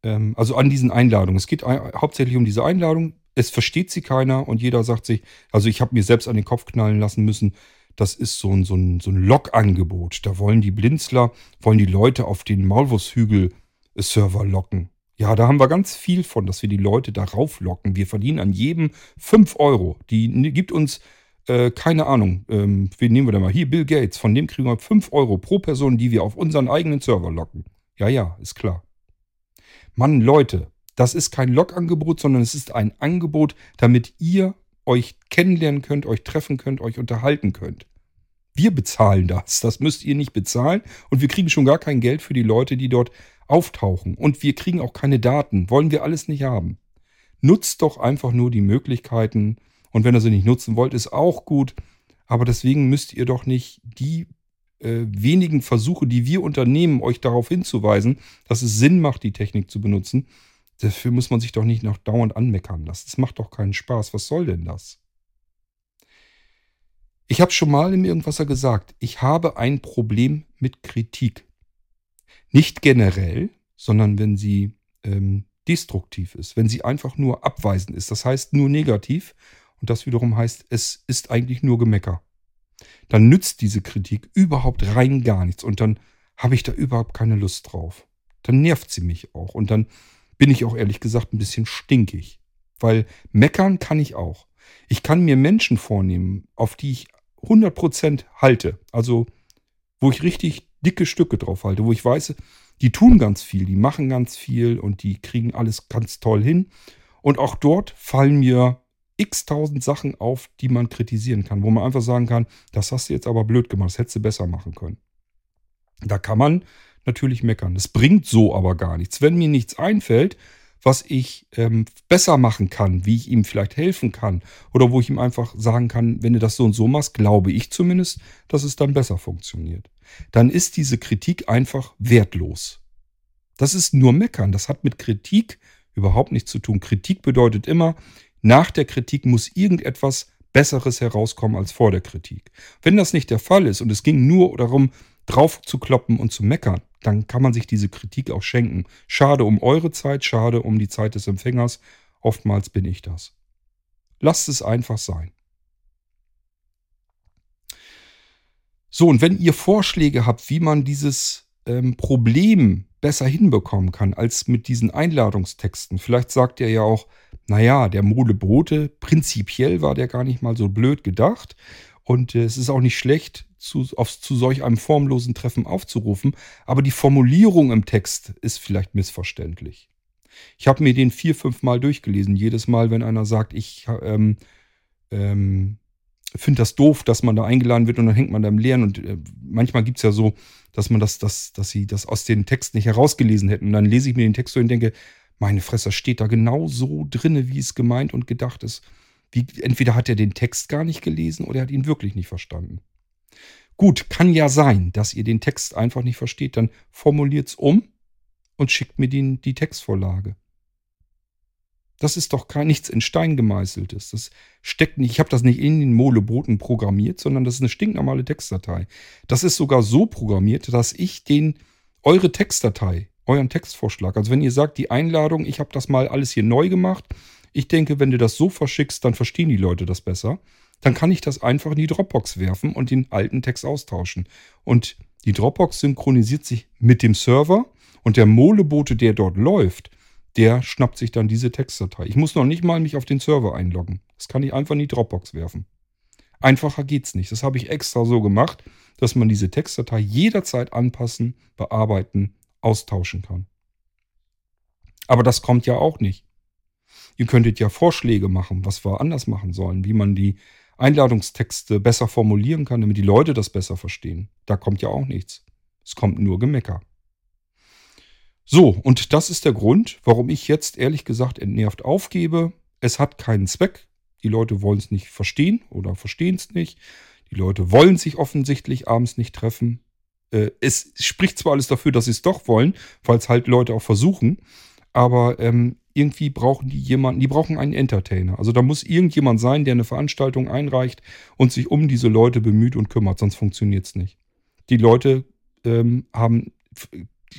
ähm, also an diesen Einladungen. Es geht hauptsächlich um diese Einladung. Es versteht sie keiner und jeder sagt sich, also ich habe mir selbst an den Kopf knallen lassen müssen, das ist so ein, so ein, so ein Log-Angebot. Da wollen die Blinzler, wollen die Leute auf den Maulwurfshügel-Server locken. Ja, da haben wir ganz viel von, dass wir die Leute darauf locken. Wir verdienen an jedem 5 Euro. Die gibt uns, äh, keine Ahnung, ähm, wen nehmen wir da mal? Hier, Bill Gates. Von dem kriegen wir 5 Euro pro Person, die wir auf unseren eigenen Server locken. Ja, ja, ist klar. Mann, Leute, das ist kein Log-Angebot, sondern es ist ein Angebot, damit ihr euch kennenlernen könnt, euch treffen könnt, euch unterhalten könnt. Wir bezahlen das. Das müsst ihr nicht bezahlen. Und wir kriegen schon gar kein Geld für die Leute, die dort auftauchen. Und wir kriegen auch keine Daten. Wollen wir alles nicht haben. Nutzt doch einfach nur die Möglichkeiten. Und wenn ihr sie nicht nutzen wollt, ist auch gut. Aber deswegen müsst ihr doch nicht die äh, wenigen Versuche, die wir unternehmen, euch darauf hinzuweisen, dass es Sinn macht, die Technik zu benutzen. Dafür muss man sich doch nicht noch dauernd anmeckern lassen. Das macht doch keinen Spaß. Was soll denn das? Ich habe schon mal im Irgendwasser gesagt, ich habe ein Problem mit Kritik. Nicht generell, sondern wenn sie ähm, destruktiv ist, wenn sie einfach nur abweisend ist. Das heißt nur negativ und das wiederum heißt, es ist eigentlich nur Gemecker dann nützt diese Kritik überhaupt rein gar nichts und dann habe ich da überhaupt keine Lust drauf. Dann nervt sie mich auch und dann bin ich auch ehrlich gesagt ein bisschen stinkig, weil meckern kann ich auch. Ich kann mir Menschen vornehmen, auf die ich 100% halte, also wo ich richtig dicke Stücke drauf halte, wo ich weiß, die tun ganz viel, die machen ganz viel und die kriegen alles ganz toll hin. Und auch dort fallen mir x tausend Sachen auf, die man kritisieren kann, wo man einfach sagen kann, das hast du jetzt aber blöd gemacht, das hättest du besser machen können. Da kann man natürlich meckern. Das bringt so aber gar nichts. Wenn mir nichts einfällt, was ich ähm, besser machen kann, wie ich ihm vielleicht helfen kann oder wo ich ihm einfach sagen kann, wenn du das so und so machst, glaube ich zumindest, dass es dann besser funktioniert. Dann ist diese Kritik einfach wertlos. Das ist nur Meckern. Das hat mit Kritik überhaupt nichts zu tun. Kritik bedeutet immer, nach der Kritik muss irgendetwas Besseres herauskommen als vor der Kritik. Wenn das nicht der Fall ist und es ging nur darum, drauf zu kloppen und zu meckern, dann kann man sich diese Kritik auch schenken. Schade um eure Zeit, schade um die Zeit des Empfängers. Oftmals bin ich das. Lasst es einfach sein. So, und wenn ihr Vorschläge habt, wie man dieses ähm, Problem besser hinbekommen kann als mit diesen Einladungstexten, vielleicht sagt ihr ja auch, naja, der Mole Brote, prinzipiell war der gar nicht mal so blöd gedacht. Und äh, es ist auch nicht schlecht, zu, auf, zu solch einem formlosen Treffen aufzurufen, aber die Formulierung im Text ist vielleicht missverständlich. Ich habe mir den vier, fünf Mal durchgelesen. Jedes Mal, wenn einer sagt, ich ähm, ähm, finde das doof, dass man da eingeladen wird und dann hängt man da im Leeren. Und äh, manchmal gibt es ja so, dass man das, das, dass sie das aus den Texten nicht herausgelesen hätten. Und dann lese ich mir den Text so und denke, meine Fresse, steht da genau so drinne, wie es gemeint und gedacht ist. Wie, entweder hat er den Text gar nicht gelesen oder er hat ihn wirklich nicht verstanden. Gut, kann ja sein, dass ihr den Text einfach nicht versteht. Dann formuliert es um und schickt mir die, die Textvorlage. Das ist doch kein nichts in Stein gemeißeltes. Das steckt nicht, ich habe das nicht in den Moleboten programmiert, sondern das ist eine stinknormale Textdatei. Das ist sogar so programmiert, dass ich den eure Textdatei, euren Textvorschlag, also wenn ihr sagt, die Einladung, ich habe das mal alles hier neu gemacht, ich denke, wenn du das so verschickst, dann verstehen die Leute das besser. Dann kann ich das einfach in die Dropbox werfen und den alten Text austauschen. Und die Dropbox synchronisiert sich mit dem Server und der Molebote, der dort läuft, der schnappt sich dann diese Textdatei. Ich muss noch nicht mal mich auf den Server einloggen. Das kann ich einfach in die Dropbox werfen. Einfacher geht's nicht. Das habe ich extra so gemacht, dass man diese Textdatei jederzeit anpassen, bearbeiten, austauschen kann. Aber das kommt ja auch nicht. Ihr könntet ja Vorschläge machen, was wir anders machen sollen, wie man die Einladungstexte besser formulieren kann, damit die Leute das besser verstehen. Da kommt ja auch nichts. Es kommt nur Gemecker. So, und das ist der Grund, warum ich jetzt ehrlich gesagt entnervt aufgebe. Es hat keinen Zweck. Die Leute wollen es nicht verstehen oder verstehen es nicht. Die Leute wollen sich offensichtlich abends nicht treffen. Äh, es spricht zwar alles dafür, dass sie es doch wollen, es halt Leute auch versuchen, aber ähm, irgendwie brauchen die jemanden, die brauchen einen Entertainer. Also da muss irgendjemand sein, der eine Veranstaltung einreicht und sich um diese Leute bemüht und kümmert, sonst funktioniert es nicht. Die Leute ähm, haben,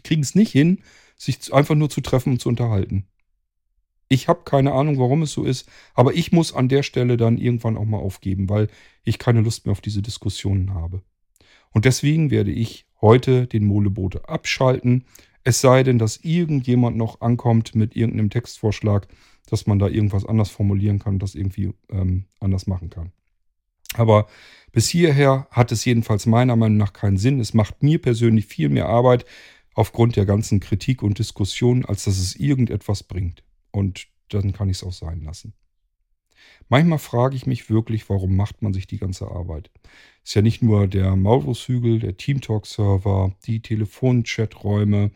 kriegen es nicht hin, sich einfach nur zu treffen und zu unterhalten. Ich habe keine Ahnung, warum es so ist, aber ich muss an der Stelle dann irgendwann auch mal aufgeben, weil ich keine Lust mehr auf diese Diskussionen habe. Und deswegen werde ich heute den Molebote abschalten. Es sei denn, dass irgendjemand noch ankommt mit irgendeinem Textvorschlag, dass man da irgendwas anders formulieren kann, das irgendwie ähm, anders machen kann. Aber bis hierher hat es jedenfalls meiner Meinung nach keinen Sinn. Es macht mir persönlich viel mehr Arbeit aufgrund der ganzen Kritik und Diskussion, als dass es irgendetwas bringt. Und dann kann ich es auch sein lassen. Manchmal frage ich mich wirklich, warum macht man sich die ganze Arbeit? Ist ja nicht nur der Maulwurfshügel, der Teamtalk-Server, die Telefonchaträume,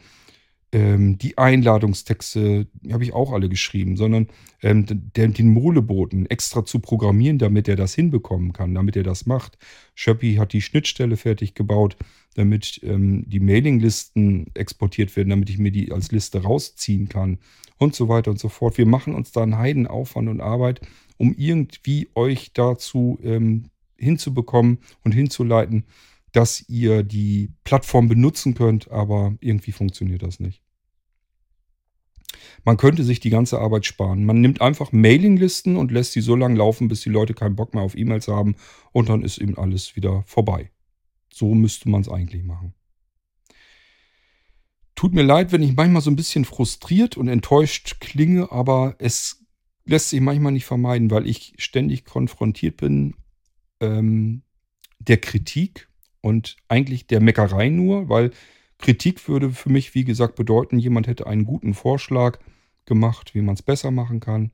ähm, die Einladungstexte, die habe ich auch alle geschrieben, sondern ähm, den, den Moleboten extra zu programmieren, damit er das hinbekommen kann, damit er das macht. Schöppi hat die Schnittstelle fertig gebaut, damit ähm, die Mailinglisten exportiert werden, damit ich mir die als Liste rausziehen kann und so weiter und so fort. Wir machen uns da einen Heidenaufwand und Arbeit, um irgendwie euch dazu ähm, hinzubekommen und hinzuleiten, dass ihr die Plattform benutzen könnt, aber irgendwie funktioniert das nicht. Man könnte sich die ganze Arbeit sparen. Man nimmt einfach Mailinglisten und lässt sie so lange laufen, bis die Leute keinen Bock mehr auf E-Mails haben und dann ist eben alles wieder vorbei. So müsste man es eigentlich machen. Tut mir leid, wenn ich manchmal so ein bisschen frustriert und enttäuscht klinge, aber es lässt sich manchmal nicht vermeiden, weil ich ständig konfrontiert bin ähm, der Kritik und eigentlich der Meckerei nur, weil Kritik würde für mich, wie gesagt, bedeuten, jemand hätte einen guten Vorschlag gemacht, wie man es besser machen kann.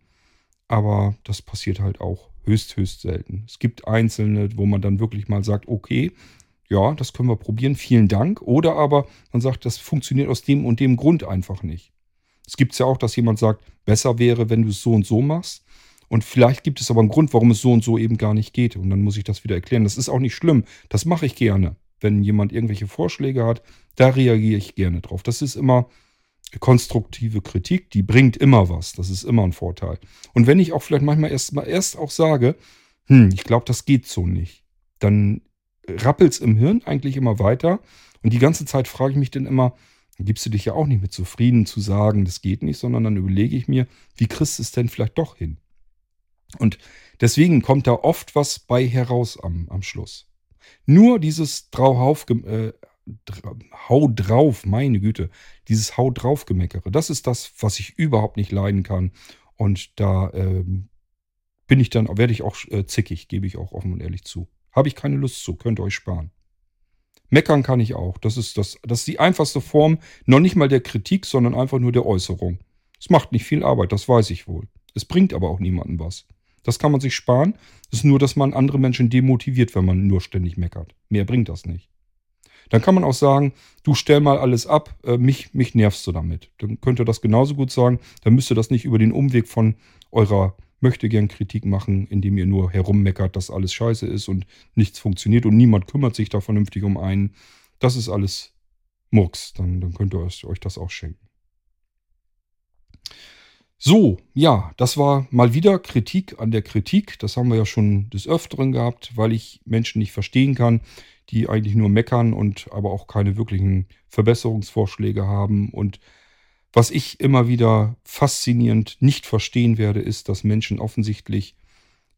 Aber das passiert halt auch höchst, höchst selten. Es gibt einzelne, wo man dann wirklich mal sagt, okay, ja, das können wir probieren, vielen Dank. Oder aber man sagt, das funktioniert aus dem und dem Grund einfach nicht. Es gibt ja auch, dass jemand sagt, besser wäre, wenn du es so und so machst. Und vielleicht gibt es aber einen Grund, warum es so und so eben gar nicht geht. Und dann muss ich das wieder erklären. Das ist auch nicht schlimm. Das mache ich gerne. Wenn jemand irgendwelche Vorschläge hat, da reagiere ich gerne drauf. Das ist immer konstruktive Kritik, die bringt immer was. Das ist immer ein Vorteil. Und wenn ich auch vielleicht manchmal erst mal erst auch sage, hm, ich glaube, das geht so nicht, dann rappelt es im Hirn eigentlich immer weiter. Und die ganze Zeit frage ich mich dann immer, gibst du dich ja auch nicht mit zufrieden zu sagen, das geht nicht, sondern dann überlege ich mir, wie kriegst du es denn vielleicht doch hin? Und deswegen kommt da oft was bei heraus am, am Schluss. Nur dieses Drauhauf, äh, Hau drauf, meine Güte, dieses Hau drauf Gemeckere, das ist das, was ich überhaupt nicht leiden kann. Und da ähm, bin ich dann, werde ich auch äh, zickig, gebe ich auch offen und ehrlich zu. Habe ich keine Lust zu, könnt ihr euch sparen. Meckern kann ich auch. Das ist, das, das ist die einfachste Form, noch nicht mal der Kritik, sondern einfach nur der Äußerung. Es macht nicht viel Arbeit, das weiß ich wohl. Es bringt aber auch niemandem was. Das kann man sich sparen. Es ist nur, dass man andere Menschen demotiviert, wenn man nur ständig meckert. Mehr bringt das nicht. Dann kann man auch sagen, du stell mal alles ab, äh, mich, mich nervst du damit. Dann könnt ihr das genauso gut sagen. Dann müsst ihr das nicht über den Umweg von eurer möchte gern Kritik machen, indem ihr nur herummeckert, dass alles scheiße ist und nichts funktioniert und niemand kümmert sich da vernünftig um einen. Das ist alles Murks. Dann, dann könnt ihr euch das auch schenken. So, ja, das war mal wieder Kritik an der Kritik. Das haben wir ja schon des Öfteren gehabt, weil ich Menschen nicht verstehen kann, die eigentlich nur meckern und aber auch keine wirklichen Verbesserungsvorschläge haben. Und was ich immer wieder faszinierend nicht verstehen werde, ist, dass Menschen offensichtlich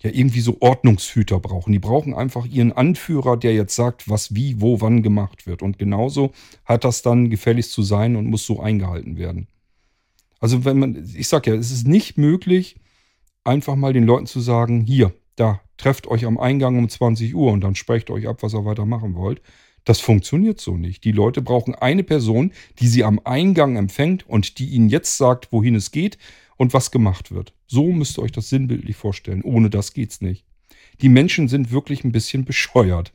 ja irgendwie so Ordnungshüter brauchen. Die brauchen einfach ihren Anführer, der jetzt sagt, was wie, wo, wann gemacht wird. Und genauso hat das dann gefälligst zu sein und muss so eingehalten werden. Also wenn man, ich sag ja, es ist nicht möglich, einfach mal den Leuten zu sagen, hier, da, trefft euch am Eingang um 20 Uhr und dann sprecht euch ab, was ihr weiter machen wollt. Das funktioniert so nicht. Die Leute brauchen eine Person, die sie am Eingang empfängt und die ihnen jetzt sagt, wohin es geht und was gemacht wird. So müsst ihr euch das sinnbildlich vorstellen. Ohne das geht's nicht. Die Menschen sind wirklich ein bisschen [laughs] bescheuert.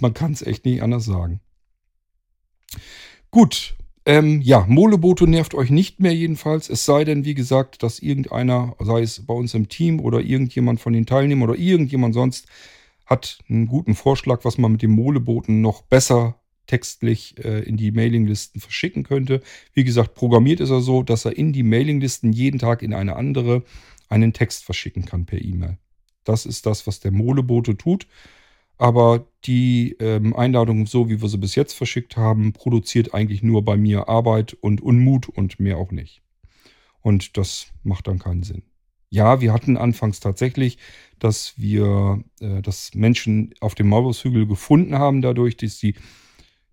Man kann es echt nicht anders sagen. Gut, ähm, ja, Moleboto nervt euch nicht mehr jedenfalls. Es sei denn, wie gesagt, dass irgendeiner, sei es bei uns im Team oder irgendjemand von den Teilnehmern oder irgendjemand sonst, hat einen guten Vorschlag, was man mit dem Moleboten noch besser textlich äh, in die Mailinglisten verschicken könnte. Wie gesagt, programmiert ist er so, dass er in die Mailinglisten jeden Tag in eine andere einen Text verschicken kann per E-Mail. Das ist das, was der Molebote tut. Aber die ähm, Einladung, so wie wir sie bis jetzt verschickt haben, produziert eigentlich nur bei mir Arbeit und Unmut und mehr auch nicht. Und das macht dann keinen Sinn. Ja, wir hatten anfangs tatsächlich, dass wir, äh, dass Menschen auf dem Maulwurfshügel gefunden haben, dadurch, dass sie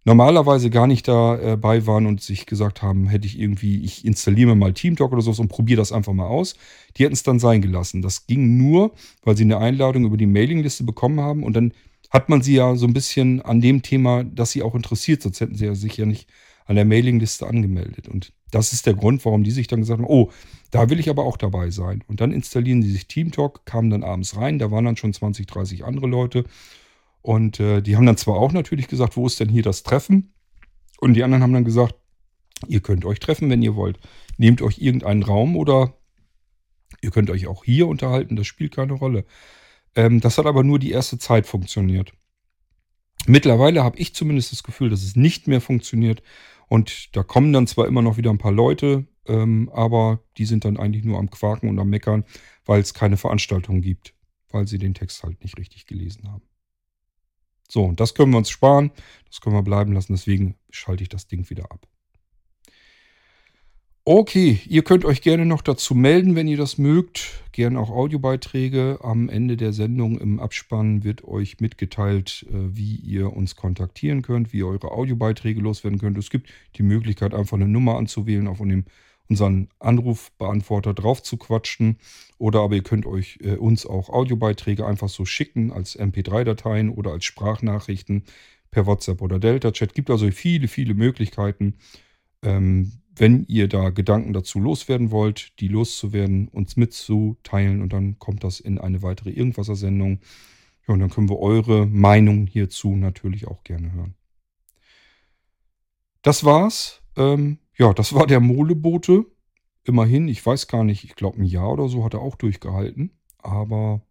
normalerweise gar nicht dabei äh, waren und sich gesagt haben, hätte ich irgendwie, ich installiere mal TeamTalk oder so und probiere das einfach mal aus. Die hätten es dann sein gelassen. Das ging nur, weil sie eine Einladung über die Mailingliste bekommen haben und dann hat man sie ja so ein bisschen an dem Thema, das sie auch interessiert, sonst hätten sie ja sich ja nicht an der Mailingliste angemeldet. Und das ist der Grund, warum die sich dann gesagt haben, oh, da will ich aber auch dabei sein. Und dann installieren sie sich TeamTalk, kamen dann abends rein, da waren dann schon 20, 30 andere Leute. Und äh, die haben dann zwar auch natürlich gesagt, wo ist denn hier das Treffen? Und die anderen haben dann gesagt, ihr könnt euch treffen, wenn ihr wollt. Nehmt euch irgendeinen Raum oder ihr könnt euch auch hier unterhalten, das spielt keine Rolle. Ähm, das hat aber nur die erste Zeit funktioniert. Mittlerweile habe ich zumindest das Gefühl, dass es nicht mehr funktioniert. Und da kommen dann zwar immer noch wieder ein paar Leute, ähm, aber die sind dann eigentlich nur am Quaken und am Meckern, weil es keine Veranstaltung gibt, weil sie den Text halt nicht richtig gelesen haben. So, und das können wir uns sparen, das können wir bleiben lassen, deswegen schalte ich das Ding wieder ab. Okay, ihr könnt euch gerne noch dazu melden, wenn ihr das mögt. Gerne auch Audiobeiträge. Am Ende der Sendung im Abspann wird euch mitgeteilt, äh, wie ihr uns kontaktieren könnt, wie ihr eure Audiobeiträge loswerden könnt. Es gibt die Möglichkeit, einfach eine Nummer anzuwählen, auf unseren Anrufbeantworter drauf zu quatschen. Oder aber ihr könnt euch äh, uns auch Audiobeiträge einfach so schicken als MP3-Dateien oder als Sprachnachrichten per WhatsApp oder Delta-Chat. Gibt also viele, viele Möglichkeiten. Ähm, wenn ihr da Gedanken dazu loswerden wollt, die loszuwerden, uns mitzuteilen und dann kommt das in eine weitere Irgendwasser-Sendung. Ja, und dann können wir eure Meinung hierzu natürlich auch gerne hören. Das war's. Ähm, ja, das war der Molebote. Immerhin, ich weiß gar nicht, ich glaube ein Jahr oder so hat er auch durchgehalten. Aber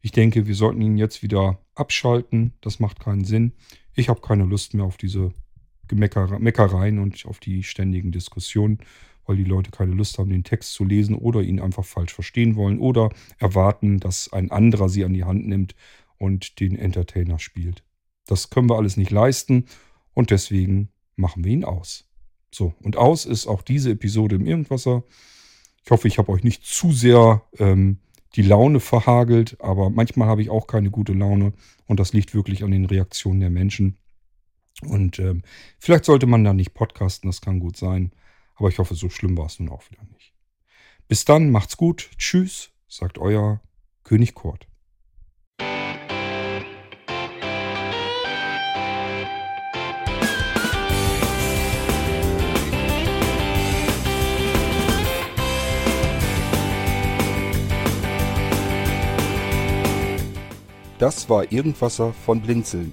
ich denke, wir sollten ihn jetzt wieder abschalten. Das macht keinen Sinn. Ich habe keine Lust mehr auf diese Gemecker, Meckereien und auf die ständigen Diskussionen, weil die Leute keine Lust haben, den Text zu lesen oder ihn einfach falsch verstehen wollen oder erwarten, dass ein anderer sie an die Hand nimmt und den Entertainer spielt. Das können wir alles nicht leisten und deswegen machen wir ihn aus. So, und aus ist auch diese Episode im Irgendwasser. Ich hoffe, ich habe euch nicht zu sehr ähm, die Laune verhagelt, aber manchmal habe ich auch keine gute Laune und das liegt wirklich an den Reaktionen der Menschen. Und ähm, vielleicht sollte man da nicht podcasten, das kann gut sein. Aber ich hoffe, so schlimm war es nun auch wieder nicht. Bis dann, macht's gut. Tschüss, sagt euer König Kurt. Das war Irgendwasser von Blinzeln.